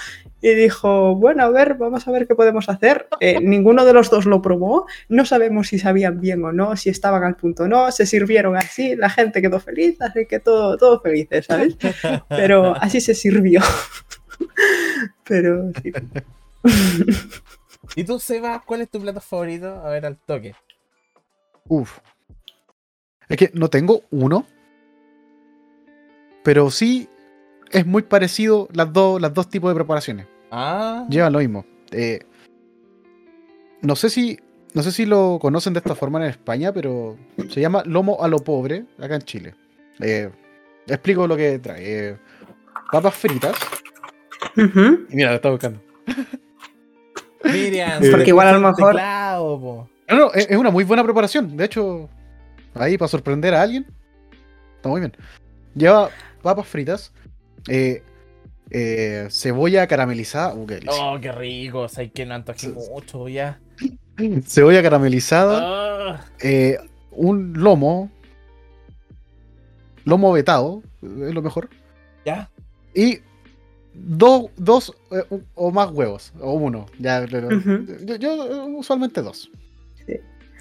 Y dijo, bueno, a ver, vamos a ver qué podemos hacer. Eh, (laughs) ninguno de los dos lo probó, no sabemos si sabían bien o no, si estaban al punto o no, se sirvieron así, la gente quedó feliz, así que todo, todo felices, ¿sabes? Pero así se sirvió. (laughs) Pero sí. (laughs) ¿Y tú, Seba, cuál es tu plato favorito? A ver, al toque. Uf. Es que no tengo uno. Pero sí es muy parecido las dos, las dos tipos de preparaciones. Ah, Llevan lo mismo. Eh, no sé si. No sé si lo conocen de esta forma en España, pero se llama lomo a lo pobre acá en Chile. Eh, explico lo que trae. Eh, papas fritas. Mira, lo está buscando. Miriam, Porque igual a lo mejor- teclado. No, no, es es una muy buena preparación. De hecho, ahí para sorprender a alguien. Está muy bien. Lleva papas fritas, eh, eh, cebolla caramelizada. Uh, qué. Oh, qué rico. O sea, que no antojé mucho ya. Cebolla caramelizada, Ah, eh, un lomo, lomo vetado, es lo mejor. ya. Y dos, dos eh, o más huevos, o uno. Ya, yo, yo, eh, usualmente dos. Sí.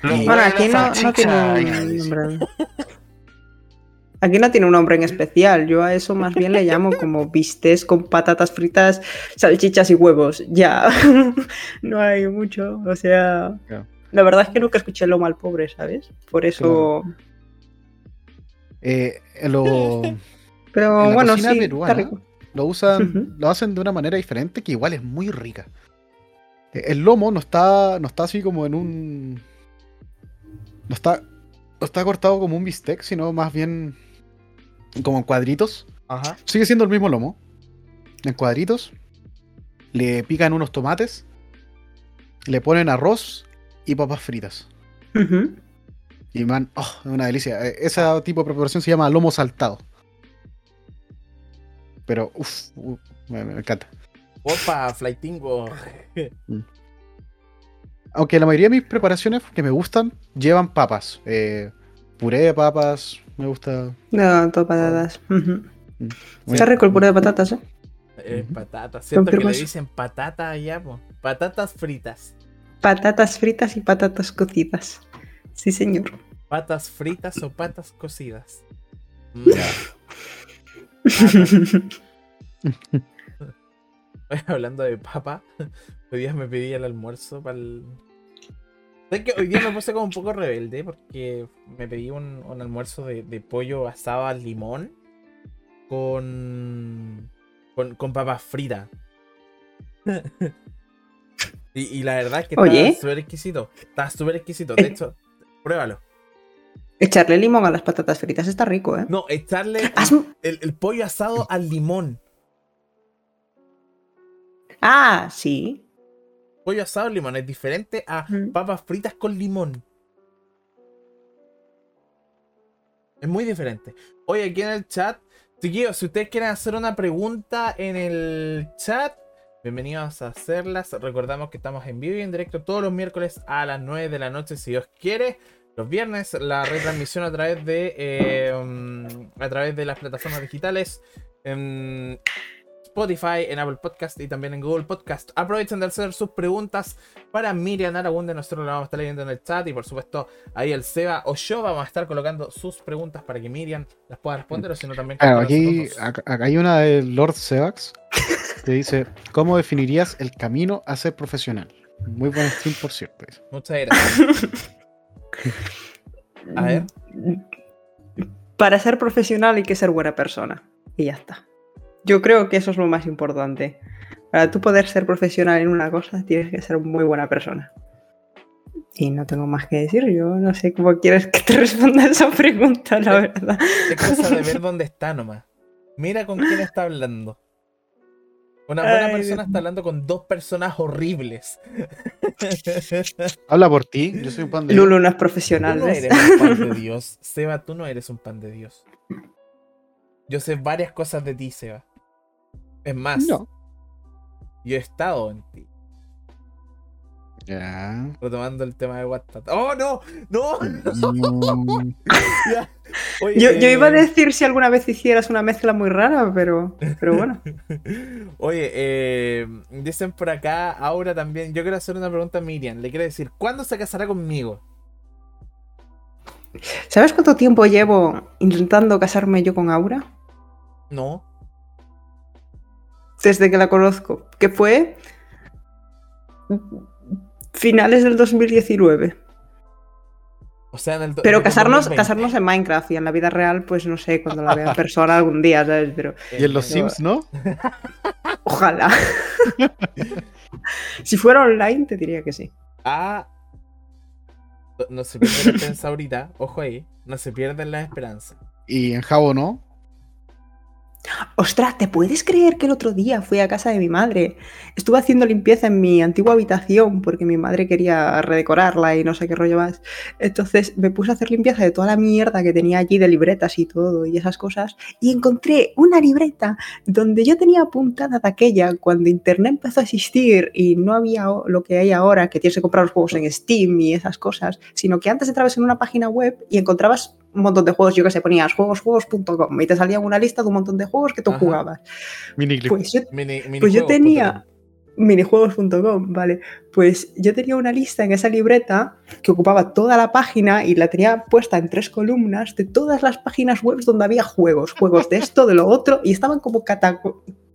Y- Bueno, aquí no, no tiene nombre. Aquí no tiene un nombre en especial. Yo a eso más bien le llamo como (laughs) bistés con patatas fritas, salchichas y huevos. Ya. (laughs) no hay mucho. O sea. La verdad es que nunca escuché lo mal pobre, ¿sabes? Por eso. Eh, lo, (laughs) Pero En la bueno, sí, peruana, está rico. lo usan, lo hacen de una manera diferente que igual es muy rica. Eh, El lomo no está, no está así como en un, no está, no está cortado como un bistec, sino más bien como en cuadritos. Ajá. Sigue siendo el mismo lomo, en cuadritos. Le pican unos tomates, le ponen arroz y papas fritas. Ujú. Y man, oh, es una delicia. Eh, Ese tipo de preparación se llama lomo saltado. Pero, uff, me, me encanta. Opa, flightingo. (laughs) Aunque la mayoría de mis preparaciones que me gustan llevan papas. Eh, puré de papas, me gusta. No, todo patatas. Muy- Está rico el puré de patatas, ¿eh? Eh, patatas. ¿Cierto que le dicen patata allá, po? Patatas fritas. Patatas fritas y patatas cocidas. Sí, señor. Patas fritas o patas cocidas. Mm. Patas. (laughs) Hablando de papa, (laughs) hoy día me pedí el almuerzo para el. ¿Sabes que Hoy día me puse como un poco rebelde porque me pedí un, un almuerzo de, de pollo asado al limón con, con, con papas fritas. (laughs) y, y la verdad es que Oye. estaba súper exquisito. Estaba súper exquisito. De hecho, pruébalo. Echarle limón a las patatas fritas está rico, ¿eh? No, echarle el pollo asado al limón. Ah, sí. Pollo asado al limón es diferente a Mm. papas fritas con limón. Es muy diferente. Oye, aquí en el chat, chiquillos, si ustedes quieren hacer una pregunta en el chat, bienvenidos a hacerlas. Recordamos que estamos en vivo y en directo todos los miércoles a las 9 de la noche, si Dios quiere. Los viernes la retransmisión a través de eh, um, a través de las plataformas digitales. En Spotify, en Apple Podcast y también en Google Podcast. Aprovechen de hacer sus preguntas para Miriam Aragunde. Nosotros la vamos a estar leyendo en el chat. Y por supuesto, ahí el Seba o yo vamos a estar colocando sus preguntas para que Miriam las pueda responder. O si no, también. Claro, aquí, acá, hay una de Lord Sebax que dice: ¿Cómo definirías el camino a ser profesional? Muy buen stream, por cierto. Muchas gracias. (laughs) A ver. Para ser profesional hay que ser buena persona. Y ya está. Yo creo que eso es lo más importante. Para tú poder ser profesional en una cosa, tienes que ser muy buena persona. Y no tengo más que decir. Yo no sé cómo quieres que te (laughs) responda esa pregunta, la verdad. Es cosa de ver dónde está nomás. Mira con quién está hablando. Una buena Ay, persona Dios está hablando con dos personas horribles. Habla por ti, yo soy un pan de. Lulu no es Tú profesional. no ¿ves? eres un pan de (laughs) Dios. Seba, tú no eres un pan de Dios. Yo sé varias cosas de ti, Seba. Es más, No. yo he estado en ti. Ya. Retomando el tema de WhatsApp. ¡Oh, no! ¡No! Mm, (laughs) Ya. Oye, Yo, yo iba a eh, decir si alguna vez hicieras una mezcla muy rara, pero, pero bueno. (laughs) Oye, eh, dicen por acá, Aura también. Yo quiero hacer una pregunta a Miriam. Le quiero decir, ¿cuándo se casará conmigo? ¿Sabes cuánto tiempo llevo intentando casarme yo con Aura? No. Desde que la conozco. Que fue finales del 2019. O sea, en el. Pero casarnos, 2020. casarnos en Minecraft y en la vida real, pues no sé, cuando la vea en persona algún día, ¿sabes? Pero (laughs) Y en los Sims, ¿no? ojalá. (laughs) si fuera online, te diría que sí. Ah. No- No se pierde la esperanza ahorita. Ojo ahí. No se pierden las esperanzas. Y en Jabo, ¿no? Ostras, ¿te puedes creer que el otro día fui a casa de mi madre? Estuve haciendo limpieza en mi antigua habitación porque mi madre quería redecorarla y no sé qué rollo más. Entonces me puse a hacer limpieza de toda la mierda que tenía allí de libretas y todo y esas cosas y encontré una libreta donde yo tenía apuntada de aquella cuando internet empezó a existir y no había lo que hay ahora, que tienes que comprar los juegos en Steam y esas cosas, sino que antes entrabas en una página web y encontrabas un montón de juegos, yo que sé, ponías juegosjuegos.com y te salía una lista de un montón de juegos que tú Ajá. jugabas. Miniclip. Pues yo, Mini, pues yo tenía minijuegos.com, vale. Pues yo tenía una lista en esa libreta que ocupaba toda la página y la tenía puesta en tres columnas de todas las páginas web donde había juegos, juegos de esto, de lo otro, y estaban como, cata-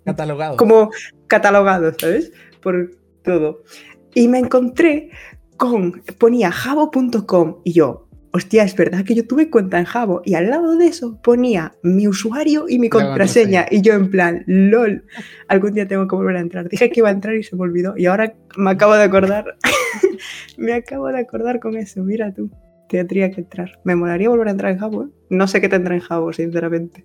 Catalogados. como catalogados, ¿sabes? Por todo. Y me encontré con, ponía jabo.com y yo, hostia, es verdad que yo tuve cuenta en Jabo y al lado de eso ponía mi usuario y mi contraseña y yo en plan, lol, algún día tengo que volver a entrar. Dije que iba a entrar y se me olvidó y ahora me acabo de acordar, (laughs) me acabo de acordar con eso, mira tú. Tendría que entrar. Me molaría volver a entrar en Jabo, ¿eh? No sé qué tendrá en Jabo, sinceramente.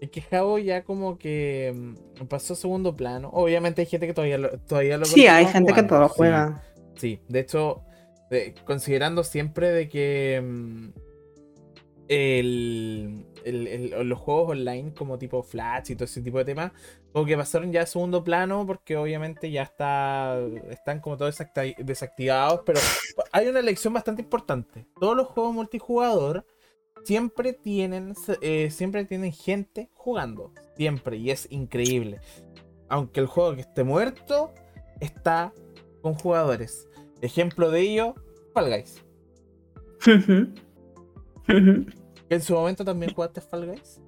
Es que Jabo ya como que mm, pasó a segundo plano. Obviamente hay gente que todavía lo, todavía lo Sí, hay gente que todo lo sí. juega. Sí, de hecho, de- considerando siempre de que mm, el, los juegos online como tipo Flash y todo ese tipo de temas, como que pasaron ya a segundo plano porque obviamente ya está están como todos desacti- desactivados, pero hay una lección bastante importante. Todos los juegos multijugador siempre tienen eh, siempre tienen gente jugando, siempre y es increíble. Aunque el juego que esté muerto está con jugadores. Ejemplo de ello, Fall Guys. ¿En su momento también jugaste Fall Guys?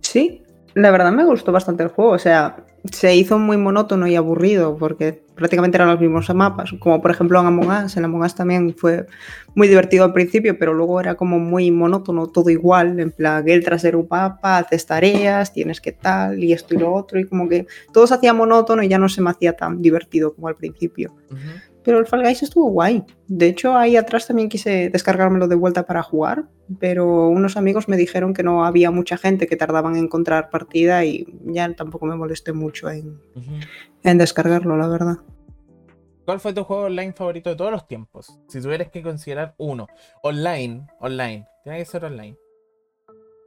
Sí, la verdad me gustó bastante el juego. O sea, se hizo muy monótono y aburrido porque prácticamente eran los mismos mapas. Como por ejemplo en Among Us. En Among Us también fue muy divertido al principio, pero luego era como muy monótono, todo igual. En plan, entras ser un mapa, haces tareas, tienes que tal y esto y lo otro. Y como que todo se hacía monótono y ya no se me hacía tan divertido como al principio. Pero el Fall Guys estuvo guay. De hecho, ahí atrás también quise descargármelo de vuelta para jugar, pero unos amigos me dijeron que no había mucha gente que tardaban en encontrar partida y ya tampoco me molesté mucho en, descargarlo, la verdad. ¿Cuál fue tu juego online favorito de todos los tiempos? Si tuvieras que considerar uno. Online, online. Tiene que ser online.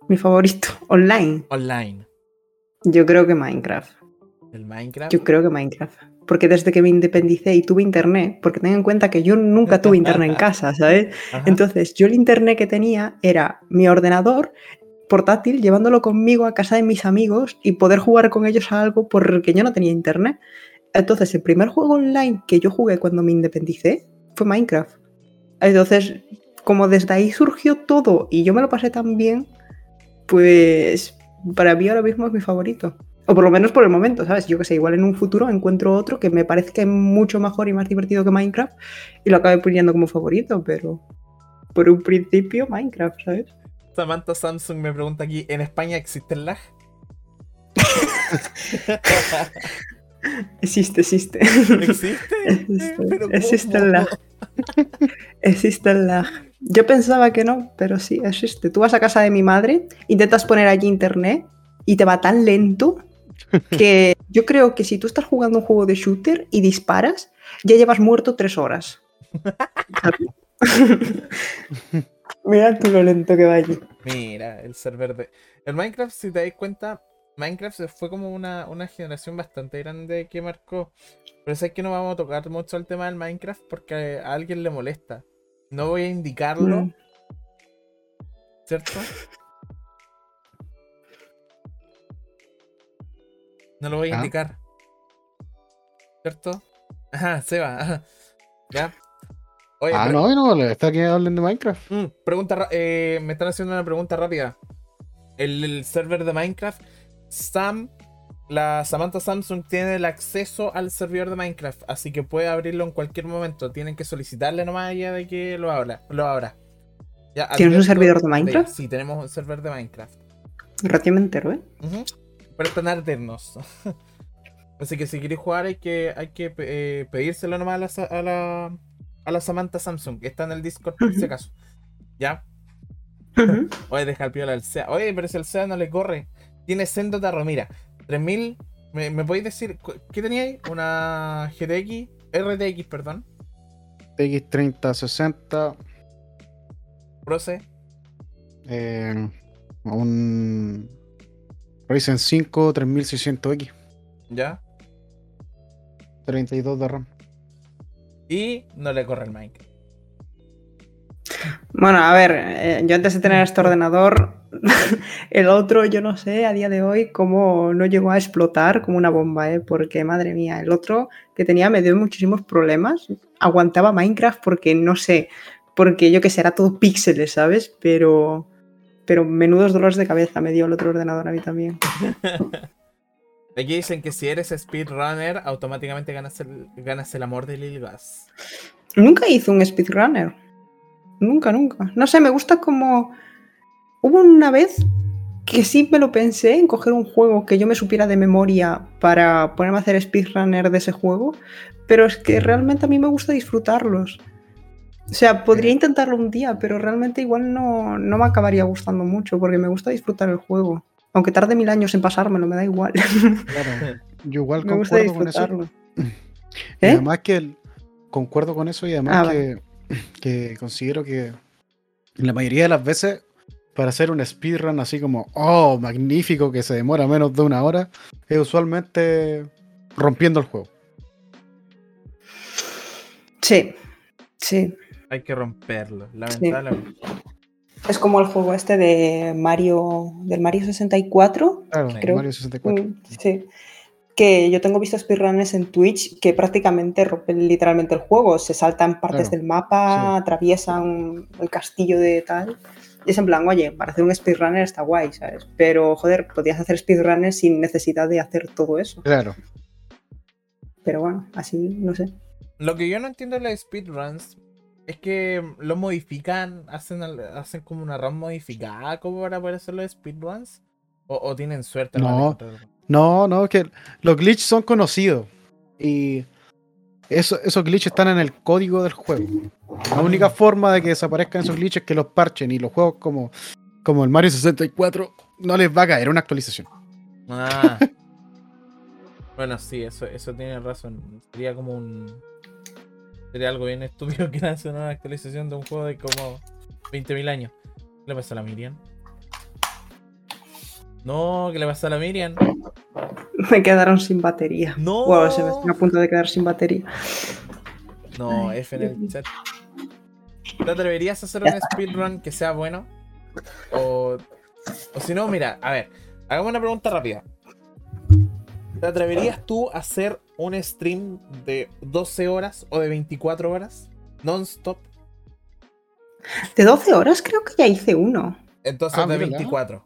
Mi favorito, online. Online. Yo creo que Minecraft. El Minecraft. Yo creo que Minecraft. Porque desde que me independicé y tuve internet, porque ten en cuenta que yo nunca tuve internet en casa, ¿sabes? Ajá. Entonces, yo el internet que tenía era mi ordenador portátil, llevándolo conmigo a casa de mis amigos y poder jugar con ellos a algo porque yo no tenía internet. Entonces, el primer juego online que yo jugué cuando me independicé fue Minecraft. Entonces, como desde ahí surgió todo y yo me lo pasé tan bien, pues para mí ahora mismo es mi favorito. O por lo menos por el momento, ¿sabes? Yo que sé, igual en un futuro encuentro otro que me parece que es mucho mejor y más divertido que Minecraft y lo acabe poniendo como favorito, pero por un principio Minecraft, ¿sabes? Samantha Samsung me pregunta aquí, ¿en España existe el lag? (laughs) Existe, existe. ¿Existe? Existe, existe el lag. Existe el lag. Yo pensaba que no, pero sí, existe. Tú vas a casa de mi madre, intentas poner allí internet y te va tan lento (laughs) que yo creo que si tú estás jugando un juego de shooter y disparas, ya llevas muerto tres horas. (laughs) Mira tú lo lento que va allí. Mira, el server de. El Minecraft, si te das cuenta, Minecraft fue como una, una generación bastante grande que marcó. Pero sé que no vamos a tocar mucho el tema del Minecraft porque a alguien le molesta. No voy a indicarlo, Mm. ¿cierto? No lo voy a Ah. indicar. ¿Cierto? Ajá, Seba. ajá. Ya. Oye, Ah, no, no, está aquí hablando de Minecraft. Mm, pregunta, eh, me están haciendo una pregunta rápida. El, el server de Minecraft, Sam, la Samantha Samsung tiene el acceso al servidor de Minecraft, así que puede abrirlo en cualquier momento. Tienen que solicitarle nomás ya de que lo abra. Lo abra. Ya, ¿Tienes un servidor de. Minecraft? Sí, tenemos un server de Minecraft. Recién me entero, ¿eh? Ujú. Pero están ardernos. (laughs) Así que si queréis jugar hay que, hay que eh, pedírselo nomás a la, a la, a la Samantha Samsung. que Está en el Discord por si acaso. ¿Ya? Oye, deja el piola al SEA. Oye, pero si el SEA no le corre. Tiene Sendo Tarro. Mira, 3000. ¿Me, me podéis decir qué tenía ahí? Una GTX. RTX, perdón. X3060, Proce. eh, un Ryzen 5 3600X, ¿Ya? 32 de RAM. Y no le corre el Minecraft. Bueno, a ver, eh, yo antes de tener este ordenador, (laughs) el otro, yo no sé a día de hoy cómo no llegó a explotar como una bomba, ¿eh? Porque, madre mía, el otro que tenía me dio muchísimos problemas. Aguantaba Minecraft porque, no sé, porque yo que sé, era todo píxeles, ¿sabes? Pero, pero menudos dolores de cabeza me dio el otro ordenador a mí también. (laughs) Aquí dicen que si eres speedrunner, automáticamente ganas el, ganas el amor de Lil Gas. Nunca hice un speedrunner. Nunca, nunca. No sé, me gusta como... Hubo una vez que sí me lo pensé en coger un juego que yo me supiera de memoria para ponerme a hacer speedrunner de ese juego, pero es que realmente a mí me gusta disfrutarlos. O sea, podría intentarlo un día, pero realmente igual no, no me acabaría gustando mucho porque me gusta disfrutar el juego. Aunque tarde mil años en pasármelo, me da igual. Claro. (laughs) Yo igual me gusta con eso. (clears throat) Y ¿Eh? además que el- concuerdo con eso y además Ah, que (clears throat) que considero que la mayoría de las veces, para hacer un speedrun así como, oh, magnífico, que se demora menos de una hora, es usualmente rompiendo el juego. Sí, sí. Hay que romperlo, lamentablemente. Es como el juego este de Mario, del Mario 64. Claro, Creo- Mario 64. Mm, Sí. Que yo tengo vistos speedrunners en Twitch que prácticamente rompen literalmente el juego. Se saltan partes Claro, del mapa, sí. atraviesan el castillo de tal. Y es en plan, oye, para hacer un speedrunner está guay, ¿sabes? Pero, joder, podías hacer speedrunners sin necesidad de hacer todo eso. Claro. Pero bueno, así, no sé. Lo que yo no entiendo de los speedruns es que lo modifican, hacen, hacen como una RAM modificada como para poder hacer los speedruns. O, o tienen suerte. No. No, no, que los glitches son conocidos. Y eso- esos glitches están en el código del juego. La única forma de que desaparezcan esos glitches es que los parchen y los juegos como, como el Mario 64 no les va a caer una actualización. Ah. (laughs) bueno, sí, eso, eso tiene razón. Sería como un. Sería algo bien estúpido (laughs) que hacer una actualización de un juego de como 20.000 años. ¿Qué le pasa a la Miriam? No, ¿qué le pasa a la Miriam? Me quedaron sin batería. No. Wow, se me estoy a punto de quedar sin batería. No, F en el chat. ¿Te atreverías a hacer un speedrun que sea bueno? O, o si no, mira, a ver, hagamos una pregunta rápida. ¿Te atreverías tú a hacer un stream de 12 horas o de 24 horas? Non-stop. De 12 horas creo que ya hice uno. Entonces Ah, de mírala. 24.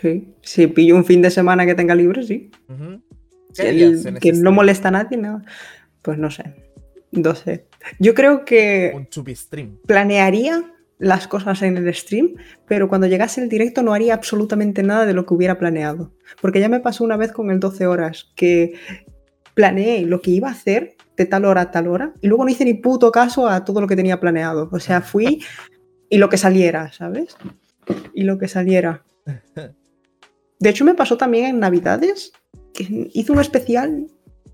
Sí. Si pillo un fin de semana que tenga libre, sí. Ujú. ¿Qué Que, harías en el- que no molesta a nadie, nada. Pues no sé. 12. Yo creo que Un chupi stream. planearía las cosas en el stream, pero cuando llegase el directo no haría absolutamente nada de lo que hubiera planeado. Porque ya me pasó una vez con el 12 horas, que planeé lo que iba a hacer de tal hora a tal hora, y luego no hice ni puto caso a todo lo que tenía planeado. O sea, fui y lo que saliera, ¿sabes? Y lo que saliera. De hecho, me pasó también en Navidades, que hice un especial,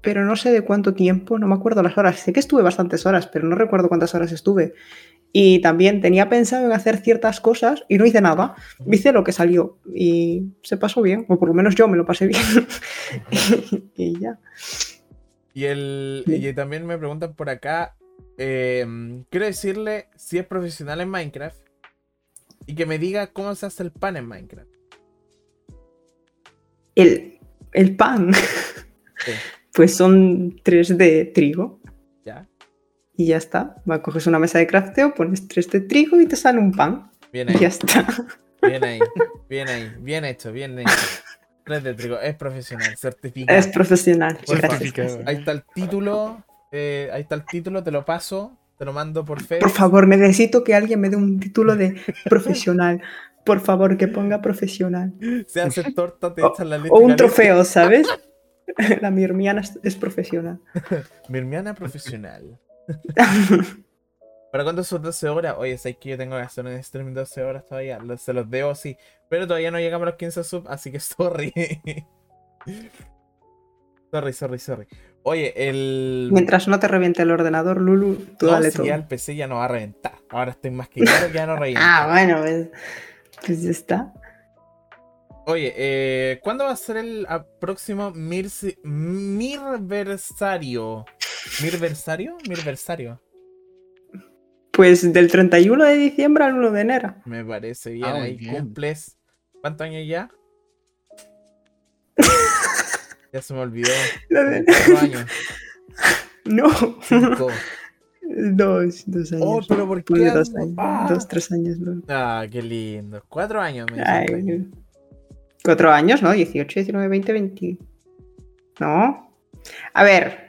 pero no sé de cuánto tiempo, no me acuerdo las horas. Sé que estuve bastantes horas, pero no recuerdo cuántas horas estuve. Y también tenía pensado en hacer ciertas cosas y no hice nada. Hice lo que salió y se pasó bien, o por lo menos yo me lo pasé bien. (laughs) y ya. Y, el, y también me preguntan por acá. eh, quiero decirle si es profesional en Minecraft. Y que me diga cómo se hace el pan en Minecraft. El, el pan, Sí. (laughs) pues son tres de trigo ¿Ya? Y ya está. Va, coges una mesa de crafteo, pones tres de trigo y te sale un pan. Bien Y ya ahí, está. bien ahí, bien ahí, bien hecho, bien hecho. Red de trigo, es profesional, certificado. Es profesional. Por Gracias. Ahí está el título, eh, ahí está el título, te lo paso, te lo mando por fe. Por favor, necesito que alguien me dé un título de profesional. Por favor, que ponga profesional. Se hace torta, te O- echan la leche O un trofeo, ¿sabes? (laughs) La mi hermana es, es profesional. Mi hermana profesional. (laughs) ¿Para cuándo son 12 horas? Oye, sabes que yo tengo que hacer un stream en 12 horas todavía. Se los debo así. Pero todavía no llegamos a los 15 subs, así que (laughs) sorry. sorry, sorry, sorry. Oye, el. Mientras no te reviente el ordenador, Lulu, tú no, dale si todo. ya el PC ya no va a reventar. Ahora estoy más que claro que ya no (laughs) revienta. Ah, bueno, pues, pues ya está. Oye, eh, ¿cuándo va a ser el próximo Mirversario? ¿Mirversario? Mirversario. Pues del 31 de diciembre al 1 de enero. Me parece bien. Ah, Ahí bien. cumples. ¿Cuántos años ya? (laughs) ya se me olvidó. De- años. (laughs) No, Cinco. dos, dos años. Oh, pero ¿por qué? dos años, Ah. dos, tres años. ¿no? Ah, qué lindo. Cuatro años me Ay, dicen. cuatro años, ¿no? 18, 19, 20, 20. No. A ver.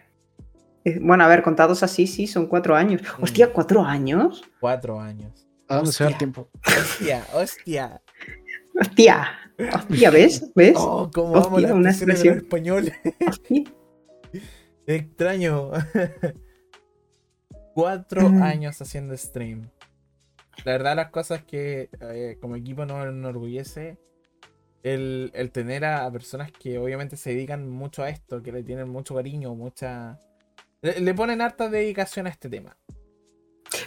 Bueno, a ver, contados así, sí, son cuatro años. Mm. Hostia, ¿cuatro años? Cuatro años. ¿A dónde se va el Hostia. tiempo? Hostia, hostia. Hostia. Hostia, ¿ves? ¿Ves? Oh, cómo Hostia, las una expresiones de los expresión. españoles. Hostia. Extraño. Cuatro años haciendo stream. La verdad, las cosas que eh, como equipo nos enorgullece el, el tener a, a personas que obviamente se dedican mucho a esto, que le tienen mucho cariño, mucha Le, le ponen harta dedicación a este tema.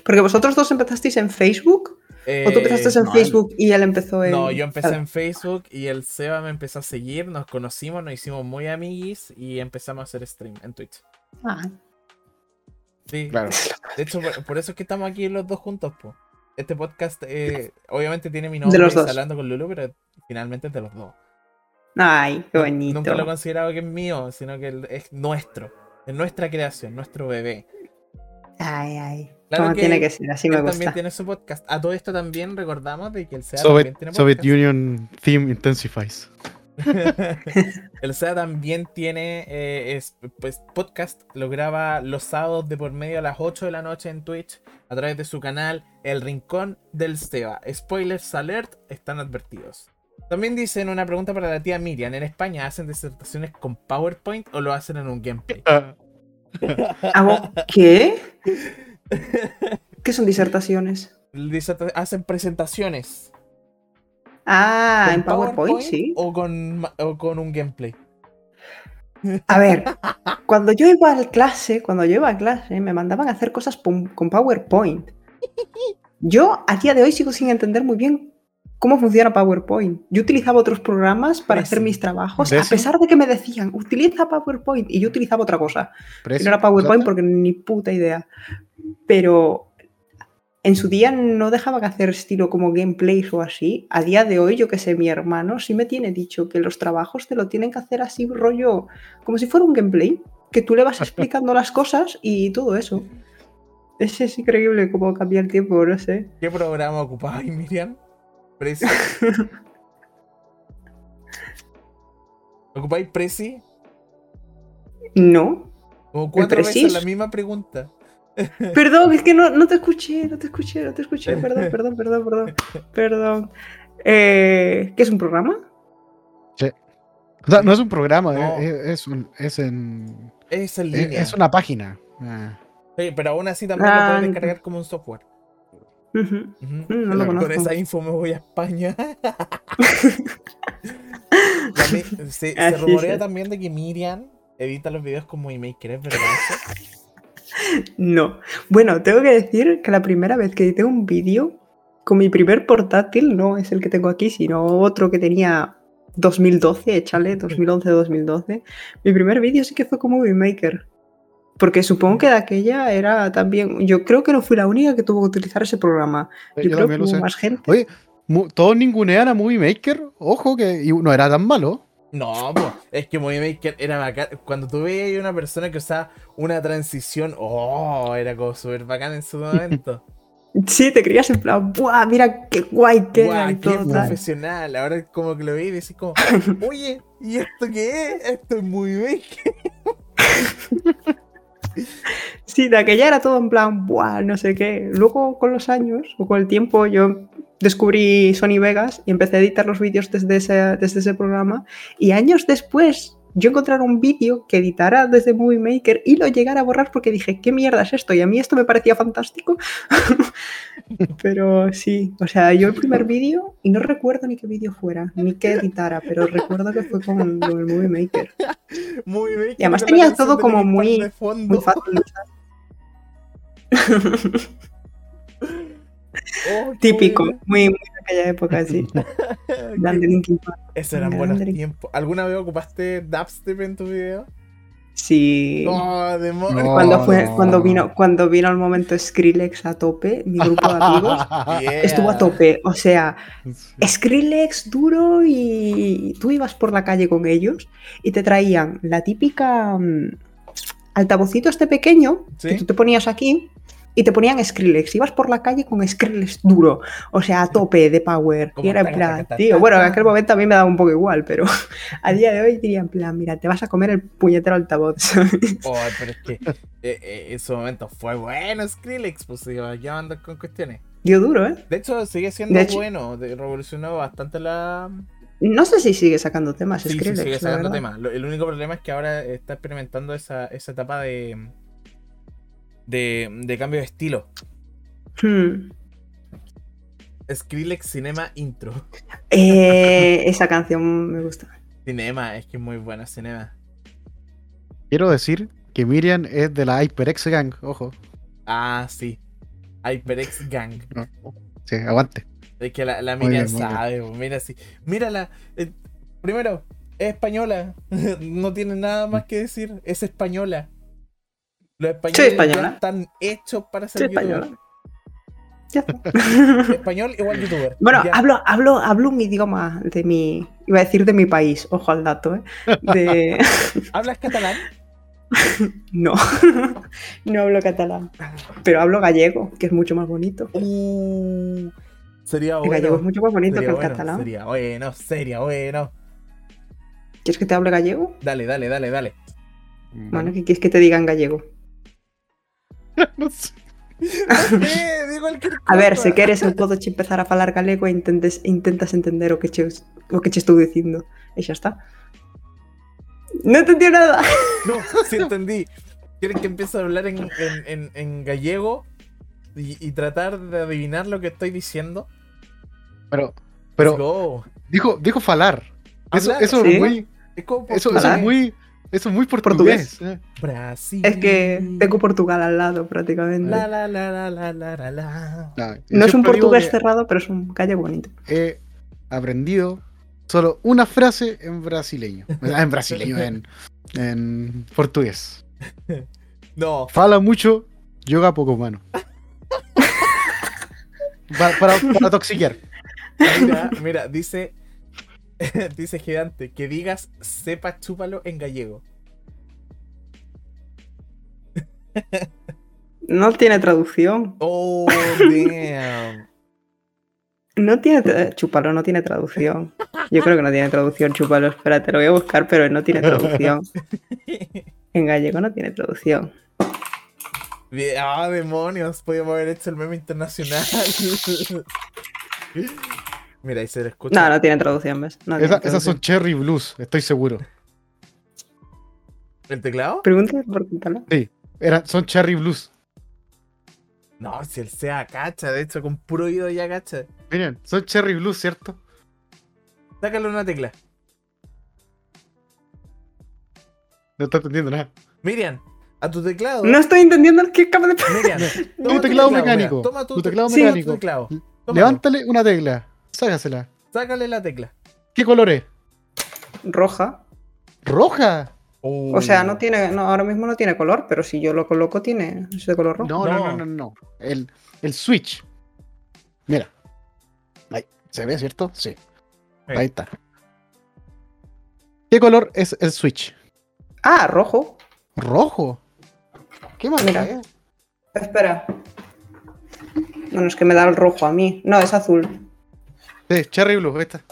Porque vosotros dos empezasteis en Facebook. ¿O tú empezaste Eh, en no, Facebook y él empezó en.? No, yo empecé en Facebook y el Seba me empezó a seguir, nos conocimos, nos hicimos muy amiguis y empezamos a hacer stream en Twitch. ah, Sí, Claro. de hecho, por, por eso es que estamos aquí los dos juntos, po. Este podcast eh, obviamente tiene mi De nombre los y dos. hablando con Lulu, pero finalmente es de los dos. Ay, qué bonito. Nunca lo he considerado que es mío, sino que es nuestro. Es nuestra creación, nuestro bebé. Ay, ay. Claro Como que tiene que ser, así me también tiene su podcast. A todo esto también recordamos de que el SEA Soviet, también tiene Soviet. Union Theme Intensifies. (laughs) el SEA también tiene eh, es- pues, podcast, lo graba los sábados de por medio a las 8 de la noche en Twitch a través de su canal El Rincón del SEA. Spoilers alert, están advertidos. También dicen una pregunta para la tía Miriam. ¿En España hacen disertaciones con PowerPoint o lo hacen en un gameplay? ¿Hago qué? ¿Qué son disertaciones? Diserta- hacen presentaciones. Ah, ¿con en PowerPoint, sí. O con, o con un gameplay. A ver, cuando yo iba a clase, cuando yo iba a clase, me mandaban a hacer cosas con PowerPoint. Yo a día de hoy sigo sin entender muy bien cómo funciona PowerPoint. Yo utilizaba otros programas para hacer mis trabajos, a pesar de que me decían, utiliza PowerPoint, y yo utilizaba otra cosa. Que Prezi, no era PowerPoint porque ni puta idea. Pero en su día no dejaban hacer estilo como gameplays o así. A día de hoy, yo que sé, mi hermano sí me tiene dicho que los trabajos te lo tienen que hacer así, rollo, como si fuera un gameplay, que tú le vas (laughs) explicando las cosas y todo eso. Es, es increíble cómo cambia el tiempo, no sé. ¿Qué programa ocupabais, Miriam? Prezi. (laughs) ¿Ocupáis Prezi? No. Como cuatro veces la misma pregunta. (laughs) Perdón, es que no, no te escuché, no te escuché, no te escuché. Perdón, perdón, perdón, perdón. Perdón. Eh, ¿Qué es un programa? O sea, no es un programa, No. es, es un- es en, Es en línea. es una página. Ah. Sí, pero aún así también lo Ah, puedes descargar como un software. No lo Con esa info me voy a España. (laughs) Se, rumorea es. también de que Miriam edita los videos con Movie Maker, ¿es verdad? No. Bueno, tengo que decir que la primera vez que edité un vídeo con mi primer portátil, no es el que tengo aquí, sino otro que tenía 2012, échale, 2011-2012. Mi primer vídeo sí que fue con Movie Maker. Porque supongo que de aquella era también. Yo creo que no fui la única que tuvo que utilizar ese programa. Yo, Yo creo que hubo más gente. Oye, todos ningunean a Movie Maker. Ojo que no era tan malo. No, es que Movie Maker era bacán. Cuando tú veías a una persona que usaba una transición, oh, era como súper bacán en su (laughs) momento. Sí, te creías en plan, ¡buah! Mira qué guay que era qué todo. tal". profesional. Ahora como que lo vi y decís como, (laughs) oye, ¿y esto qué es? Esto es Movie Maker. (laughs) Sí, de aquella era todo en plan, ¡buah! No sé qué. Luego, con los años o con el tiempo, yo descubrí Sony Vegas y empecé a editar los vídeos desde ese, desde ese programa. Y años después, yo encontrara un vídeo que editara desde Movie Maker y lo llegara a borrar porque dije, ¿qué mierda es esto? Y a mí esto me parecía fantástico. (laughs) pero sí, o sea, yo el primer vídeo, y no recuerdo ni qué vídeo fuera, ni qué editara, pero recuerdo que fue con, con el Movie Maker. Movie Maker. Y además tenía todo como muy- fácil. (laughs) Oh, Típico, muy, aquella época, (laughs) sí. Grande Linkin Park. Esos eran buenos tiempos. ¿Alguna vez ocupaste dubstep en tu video? Sí. Oh. No. cuando, fue, no. cuando, vino, cuando vino el momento Skrillex a tope, mi grupo de amigos (laughs) Yeah. estuvo a tope. O sea. Skrillex duro y tú ibas por la calle con ellos y te traían la típica mm, altavocito este pequeño Sí. que tú te ponías aquí y te ponían Skrillex. Ibas por la calle con Skrillex duro, o sea, a tope de power. Como Y era en plan, taca, taca, tío, bueno, en aquel momento a mí me daba un poco igual, pero (laughs) a día de hoy diría en plan, mira, te vas a comer el puñetero altavoz. (laughs) Oh, pero es que eh, eh, en su momento fue bueno Skrillex, pues se iba a andar con cuestiones. Dio duro, ¿eh? De hecho, sigue siendo hecho- bueno, revolucionó bastante la. No sé si sigue sacando temas Sí, sí, Skrillex, sigue sacando temas. El único problema es que ahora está experimentando esa, esa etapa de, de. de cambio de estilo. Hmm. Skrillex Cinema Intro. Eh, esa canción me gusta. Cinema, es que es muy buena Cinema. Quiero decir que Miriam es de la HyperX Gang, ojo. Ah, sí. HyperX Gang. Sí, aguante. Es que la, la Miriam bien, sabe, mira sí. Mírala. eh, primero, es española. (laughs) no tiene nada más que decir. Es española. Los españoles ya están hechos para ser youtubers. española. Ya está. (laughs) Español igual youtuber. Bueno, Ya. hablo, hablo, hablo un idioma de mi. Iba a decir de mi país, ojo al dato, ¿eh? De. (laughs) ¿Hablas catalán? (laughs) No, no hablo catalán. Pero hablo gallego, que es mucho más bonito. Uh, sería El bueno. gallego es mucho más bonito sería que el bueno, catalán. Sería bueno, sería bueno. ¿Quieres que te hable gallego? Dale, dale, dale, dale. Bueno, ¿qué quieres que te diga en gallego? No sé. Eh, di cualquier A ver, se queres che empezar a falar galego e intentes, intentas entender o que che, o que che estou dicindo. E xa está. No entendió nada. No, sí entendí. ¿Quieres que empiece a hablar en, en, en- en gallego y, y tratar de adivinar lo que estoy diciendo? Pero, pero dijo, dijo falar. Eso, eso sí. es muy, Es como eso, eso es muy, eso es muy Portugués. portugués. eh. Brasil. Es que tengo Portugal al lado prácticamente. La la la la la la la la. No, es un portugués que cerrado, pero es un gallego bonito. He aprendido solo una frase en brasileño. Ah, En brasileño, en, en portugués. (laughs) No, Fala mucho, yoga poco mano. (laughs) Para, para, para toxiquear. mira, mira, dice. (laughs) dice gigante, que digas sepa chúpalo en gallego. No tiene traducción. Oh, damn. (laughs) No tiene. Chúpalo, no tiene traducción. Yo creo que no tiene traducción, chúpalo. Espérate, lo voy a buscar, pero no tiene traducción. (laughs) En gallego no tiene traducción. Ah, demonios, podíamos haber hecho el meme internacional. Mira, ahí se le escucha. No, no tiene traducción, ¿ves? No tiene Esa- esas son Cherry Blues, estoy seguro. ¿El teclado? Pregunta por preguntarlo. Era, son Cherry Blues. No, si el sea cacha, de hecho, con puro oído ya cacha. Miren, son Cherry Blues, ¿cierto? Sácale una tecla. No está entendiendo nada. Miriam, a tu teclado. No estoy entendiendo acaba de pasar. Miriam, toma Tu teclado mecánico. Toma tu, Tu teclado tu mecánico. teclado. Levántale una tecla. Sácasela. Sácale la tecla. ¿Qué color es? Roja. ¿Roja? O sea, no tiene, no, ahora mismo no tiene color, pero si yo lo coloco tiene es de color rojo. No, no, No. no, no, no. El, el switch. Mira. Ahí. ¿Se ve, cierto? Sí. Ahí está. ¿Qué color es el switch? Ah, rojo. Rojo. ¿Qué? Mira. es? Espera. Bueno, es que me da el rojo a mí. No, es azul. Sí, Cherry Blue, ahí está.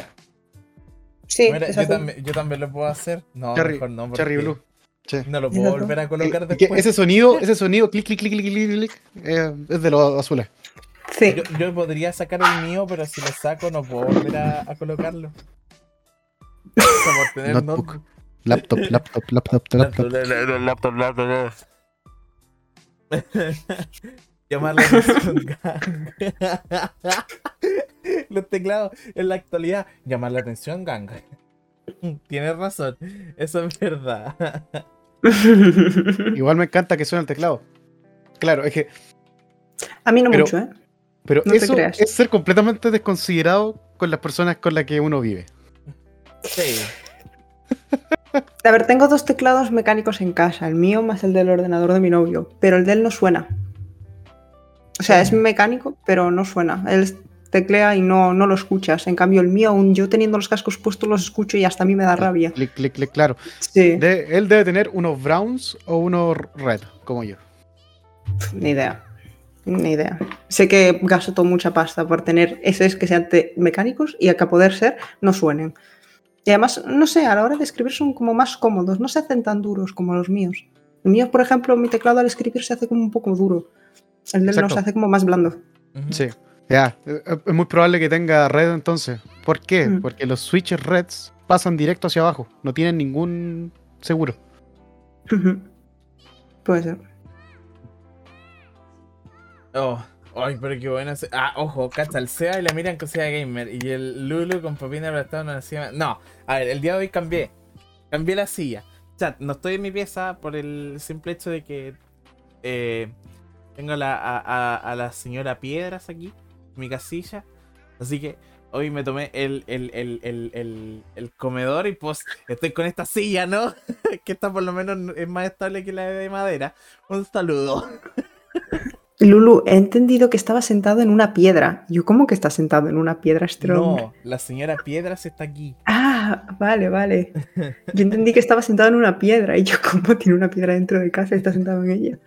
Sí, Mira, yo, también, yo también lo puedo hacer. No, Cherry, mejor no. Cherry Blue. Sí. No lo puedo volver a colocar Y después. ese sonido, ese sonido, clic, clic, clic, clic, clic, clic, eh, es de los azules. Sí. Yo, yo podría sacar el mío, pero si lo saco no puedo volver a, a colocarlo. O sea, por tener Notebook. notebook. Laptop, laptop, laptop, (laughs) laptop. Laptop, laptop. Llamar la atención gang. (laughs) (laughs) Los teclados en la actualidad. Llamar la atención gang. (laughs) Tienes razón. Eso es verdad. (laughs) Igual me encanta que suene el teclado. Claro, es que, a mí no Pero- mucho, ¿eh? pero No eso es ser completamente desconsiderado con las personas con las que uno vive. Sí. A ver, tengo dos teclados mecánicos en casa, el mío más el del ordenador de mi novio, pero el de él no suena. O sea, es mecánico, pero no suena. Él teclea y no, no lo escuchas. En cambio, el mío, aún yo teniendo los cascos puestos, los escucho y hasta a mí me da rabia. Clic, clic, clic, claro. Sí, De- él debe tener unos browns o unos red, como yo. ni idea. Ni idea. Sé que gasto mucha pasta por tener esos que sean mecánicos y a que a poder ser no suenen. Y además, no sé, a la hora de escribir son como más cómodos, no se hacen tan duros como los míos. El mío, por ejemplo, mi teclado al escribir se hace como un poco duro. El de él no se hace como más blando. Sí. Ya, es muy probable que tenga red entonces. ¿Por qué? Mm. Porque los switches reds pasan directo hacia abajo. No tienen ningún seguro. (laughs) Puede ser. Oh, ay, pero qué bueno. ese- Ah, ojo, cacha, el SEA y la miran que sea gamer. Y el Lulu con papina aplastado no encima. No, a ver, el día de hoy cambié. Cambié la silla. Chat, no estoy en mi pieza por el simple hecho de que eh, tengo a la, a, a- a la señora Piedras aquí, mi casilla. Así que hoy me tomé el, el, el, el, comedor y pues estoy con esta silla, ¿no? (laughs) que esta por lo menos es más estable que la de madera. Un saludo. (laughs) Lulu, he entendido que estaba sentado en una piedra. Yo, ¿cómo que está sentado en una piedra hombre? No, la señora Piedras está aquí. Ah, vale, vale. Yo entendí que estaba sentado en una piedra. Y yo, (laughs) ¿cómo tiene una piedra dentro de casa y está sentado en ella?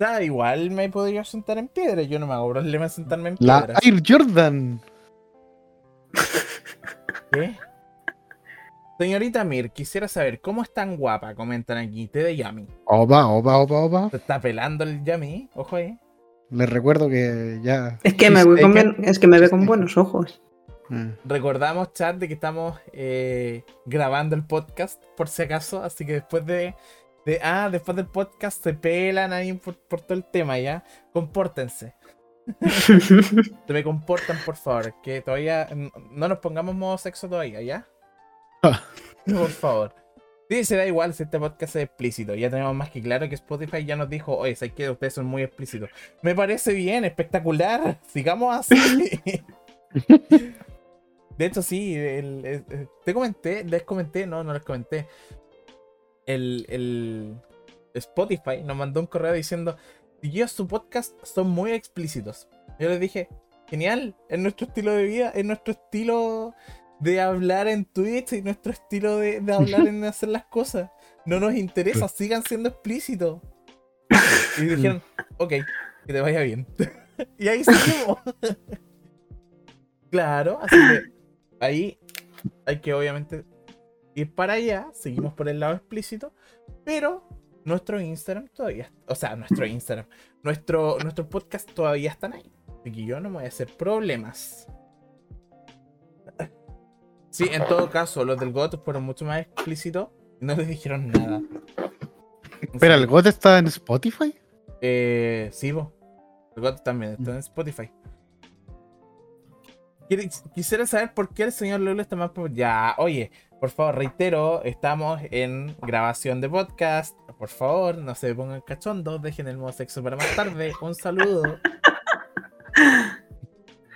Da, igual me podría sentar en piedra. Yo no me hago problema en sentarme en La piedra. Air Jordan. (laughs) ¿Qué? Señorita Mir, quisiera saber cómo es tan guapa, comentan aquí, te de Yami. Opa, opa, opa, opa. ¿Te está pelando el Yami? Ojo ahí. Les recuerdo que ya. Es que me, voy con es que me ve con buenos ojos. Mm. Recordamos, chat, de que estamos eh, grabando el podcast, por si acaso, así que después de, de- Ah, después del podcast se pelan ahí por, por todo el tema, ¿ya? Compórtense. (laughs) Se me comportan, por favor, que todavía... No nos pongamos modo sexo todavía, ¿ya? Ah. Por favor. Sí, se da igual si este podcast es explícito. Ya tenemos más que claro que Spotify ya nos dijo, oye, sé que ustedes son muy explícitos. Me parece bien, espectacular. (laughs) Sigamos así. (laughs) De hecho, sí, el- el- el- te comenté, les comenté, no, no les comenté. El, el Spotify nos mandó un correo diciendo, yo su podcast son muy explícitos. Yo les dije, genial, es nuestro estilo de vida, es nuestro estilo de hablar en Twitch y nuestro estilo de, de hablar en (laughs) hacer las cosas. No nos interesa, sigan siendo explícitos. Y (laughs) dijeron, ok, que te vaya bien. (laughs) y ahí seguimos. claro, así que ahí hay que obviamente ir para allá, seguimos por el lado explícito, pero nuestro Instagram todavía, o sea, nuestro Instagram, nuestro, nuestro podcast todavía están ahí. Así que yo no me voy a hacer problemas. Sí, en todo caso, los del GOT fueron mucho más explícitos y no les dijeron nada. Espera, ¿el GOT está en Spotify? Eh, sí, vos. El GOT también está en Spotify. Quisiera saber por qué el señor Lulu está más... Ya, oye, por favor, reitero, estamos en grabación de podcast. Por favor, no se pongan cachondos, dejen el modo sexo para más tarde. Un saludo. (laughs)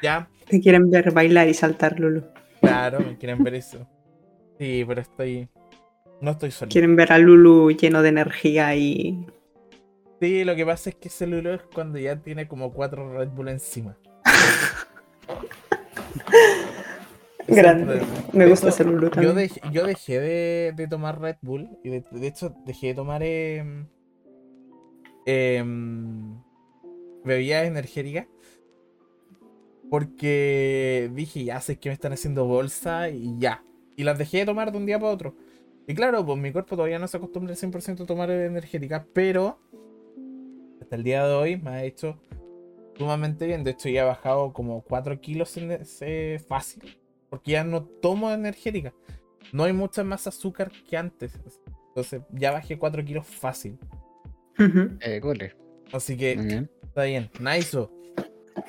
Ya, Te quieren ver bailar y saltar, Lulu. claro, me quieren ver eso. Sí, pero estoy... No estoy solo. Quieren ver a Lulu lleno de energía y. Sí, lo que pasa es que ese Lulu es cuando ya tiene como cuatro Red Bull encima. (laughs) Grande. Me gusta hecho, Yo, también. dejé, yo dejé de, de tomar Red Bull y de, de hecho dejé de tomar em, em, bebidas energéticas porque dije ya sé que me están haciendo bolsa y ya. Y las dejé de tomar de un día para otro. Y claro, pues mi cuerpo todavía no se acostumbra al 100% a tomar energéticas, pero hasta el día de hoy me ha hecho sumamente bien. De hecho ya he bajado como 4 kilos en ese fácil porque ya no tomo energética. No hay mucha más azúcar que antes. Entonces ya bajé 4 kilos fácil. Eh, gole. Así que bien. está bien. Nice.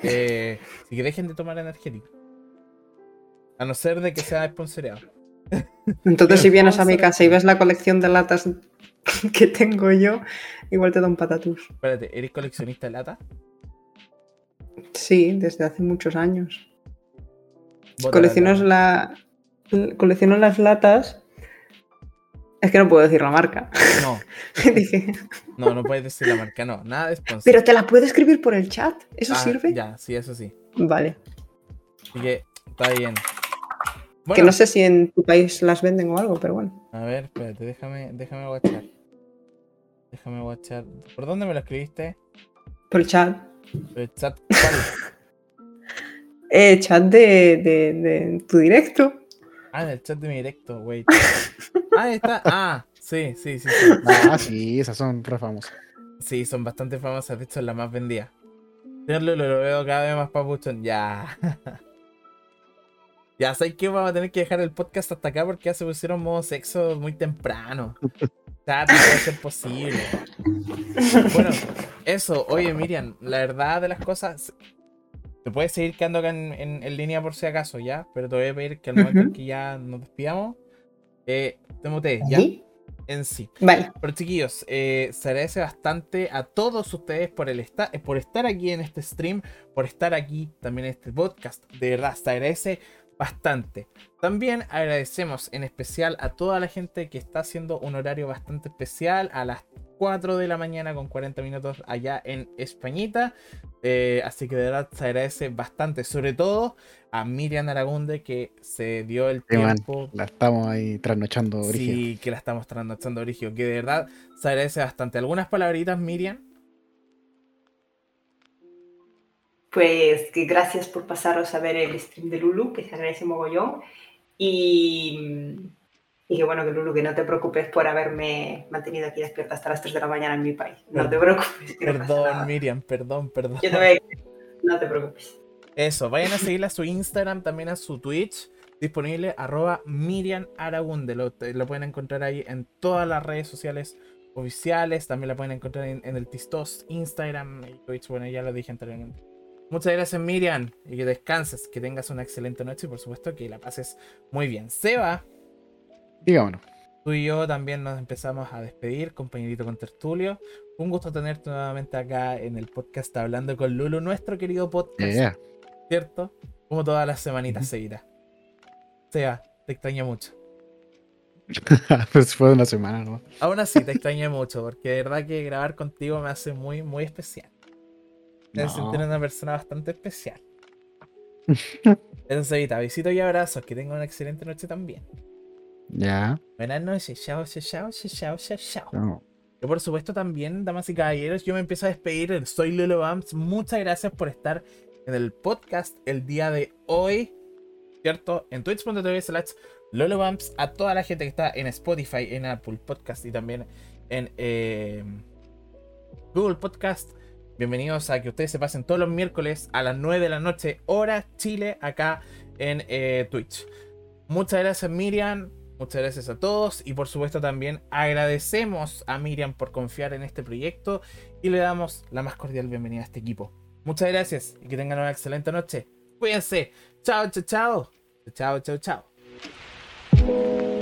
Eh, así que dejen de tomar energética. A no ser de que sea sponsoreado. Entonces, si vienes a mi casa y ves la colección de latas (laughs) que tengo yo, igual te da un patatús. Espérate, ¿eres coleccionista de lata? Sí, desde hace muchos años. Colecciono la colecciono las latas. Es que no puedo decir la marca. No, (laughs) Dije, no, no puedes decir la marca, no. Nada de sponsor. Pero te la puedo escribir por el chat. ¿Eso Ah, sirve? Ya, sí, eso sí. Vale. Así que está bien. Que no sé si en tu país las venden o algo, pero bueno. A ver, espérate, déjame, déjame guachar. Déjame guachar. ¿Por dónde me lo escribiste? Por el chat. El chat. ¿Cuál? (laughs) Eh, chat de, de, de tu directo. Ah, en el chat de mi directo, wait. (laughs) Ah, ahí está. Ah, sí, sí, sí, sí. Ah, sí, esas son re famosas. Sí, son bastante famosas, de hecho, la más vendida. Señor Lulu, lo veo cada vez más papuchón. Ya. (laughs) Ya, ¿sabes qué? Vamos a tener que dejar el podcast hasta acá porque ya se pusieron modo sexo muy temprano. Chat, no puede ser posible. Bueno, eso. Oye, Miriam, la verdad de las cosas... Te puedes seguir quedando acá en, en- en línea por si acaso, ¿ya? Pero te voy a pedir que al momento en Ujú. que ya nos despidamos, eh, te mutees, ¿ya? ¿Sí? en sí. Vale. Pero chiquillos, eh, se agradece bastante a todos ustedes por, el esta- eh, por estar aquí en este stream, por estar aquí también en este podcast. De verdad, se agradece bastante. También agradecemos en especial a toda la gente que está haciendo un horario bastante especial a las 4 de la mañana con 40 minutos allá en Españita. Eh, así que de verdad se agradece bastante, sobre todo a Miriam Aragunde que se dio el Sí, man. tiempo. La estamos ahí trasnochando, brígido. Sí, que la estamos trasnochando, Brigio. Que de verdad se agradece bastante. ¿Algunas palabritas, Miriam? Pues que gracias por pasaros a ver el stream de Lulu, que se agradece mogollón. Y, y que bueno, que Lulu, que no te preocupes por haberme mantenido aquí despierta hasta las 3 de la mañana en mi país. No te preocupes. no. Perdón, Miriam, perdón, perdón. Yo te voy a... No te preocupes. Eso, vayan a seguirla a su Instagram, también a su Twitch, disponible arroba Miriam Aragunde. Lo pueden encontrar ahí en todas las redes sociales oficiales. También la pueden encontrar en, en el Tistos, Instagram y Twitch. Bueno, ya lo dije anteriormente. Muchas gracias, Miriam, y que descanses, que tengas una excelente noche y por supuesto que la pases muy bien. Seba, Tú y yo también nos empezamos a despedir, compañerito con Tertulio. Un gusto tenerte nuevamente acá en el podcast hablando con Lulu, nuestro querido podcast, Yeah. ¿cierto? Como todas las semanitas Ujú. seguidas. Sea, te extraño mucho. (laughs) pues fue una semana, ¿no? Aún así, te (laughs) extraño mucho, porque de verdad que grabar contigo me hace muy, muy especial. Me hace No. sentir una persona bastante especial. (laughs) Entonces, Evita, besito y abrazos. Que tengan una excelente noche también. Ya. Buenas noches. Chao, chao, chao, chao, chao. Yo, por supuesto, también, damas y caballeros, yo me empiezo a despedir. Soy Lolo Bams. Muchas gracias por estar en el podcast el día de hoy. ¿Cierto? En twitch.tv slash Lolo Bumps. A toda la gente que está en Spotify, en Apple Podcast y también en eh, Google Podcast. Bienvenidos a que ustedes se pasen todos los miércoles a las 9 de la noche, hora Chile, acá en eh, Twitch. Muchas gracias, Miriam. Muchas gracias a todos y por supuesto también agradecemos a Miriam por confiar en este proyecto y le damos la más cordial bienvenida a este equipo. Muchas gracias y que tengan una excelente noche. Cuídense. Chao, chao, chao. Chao, chao, chao.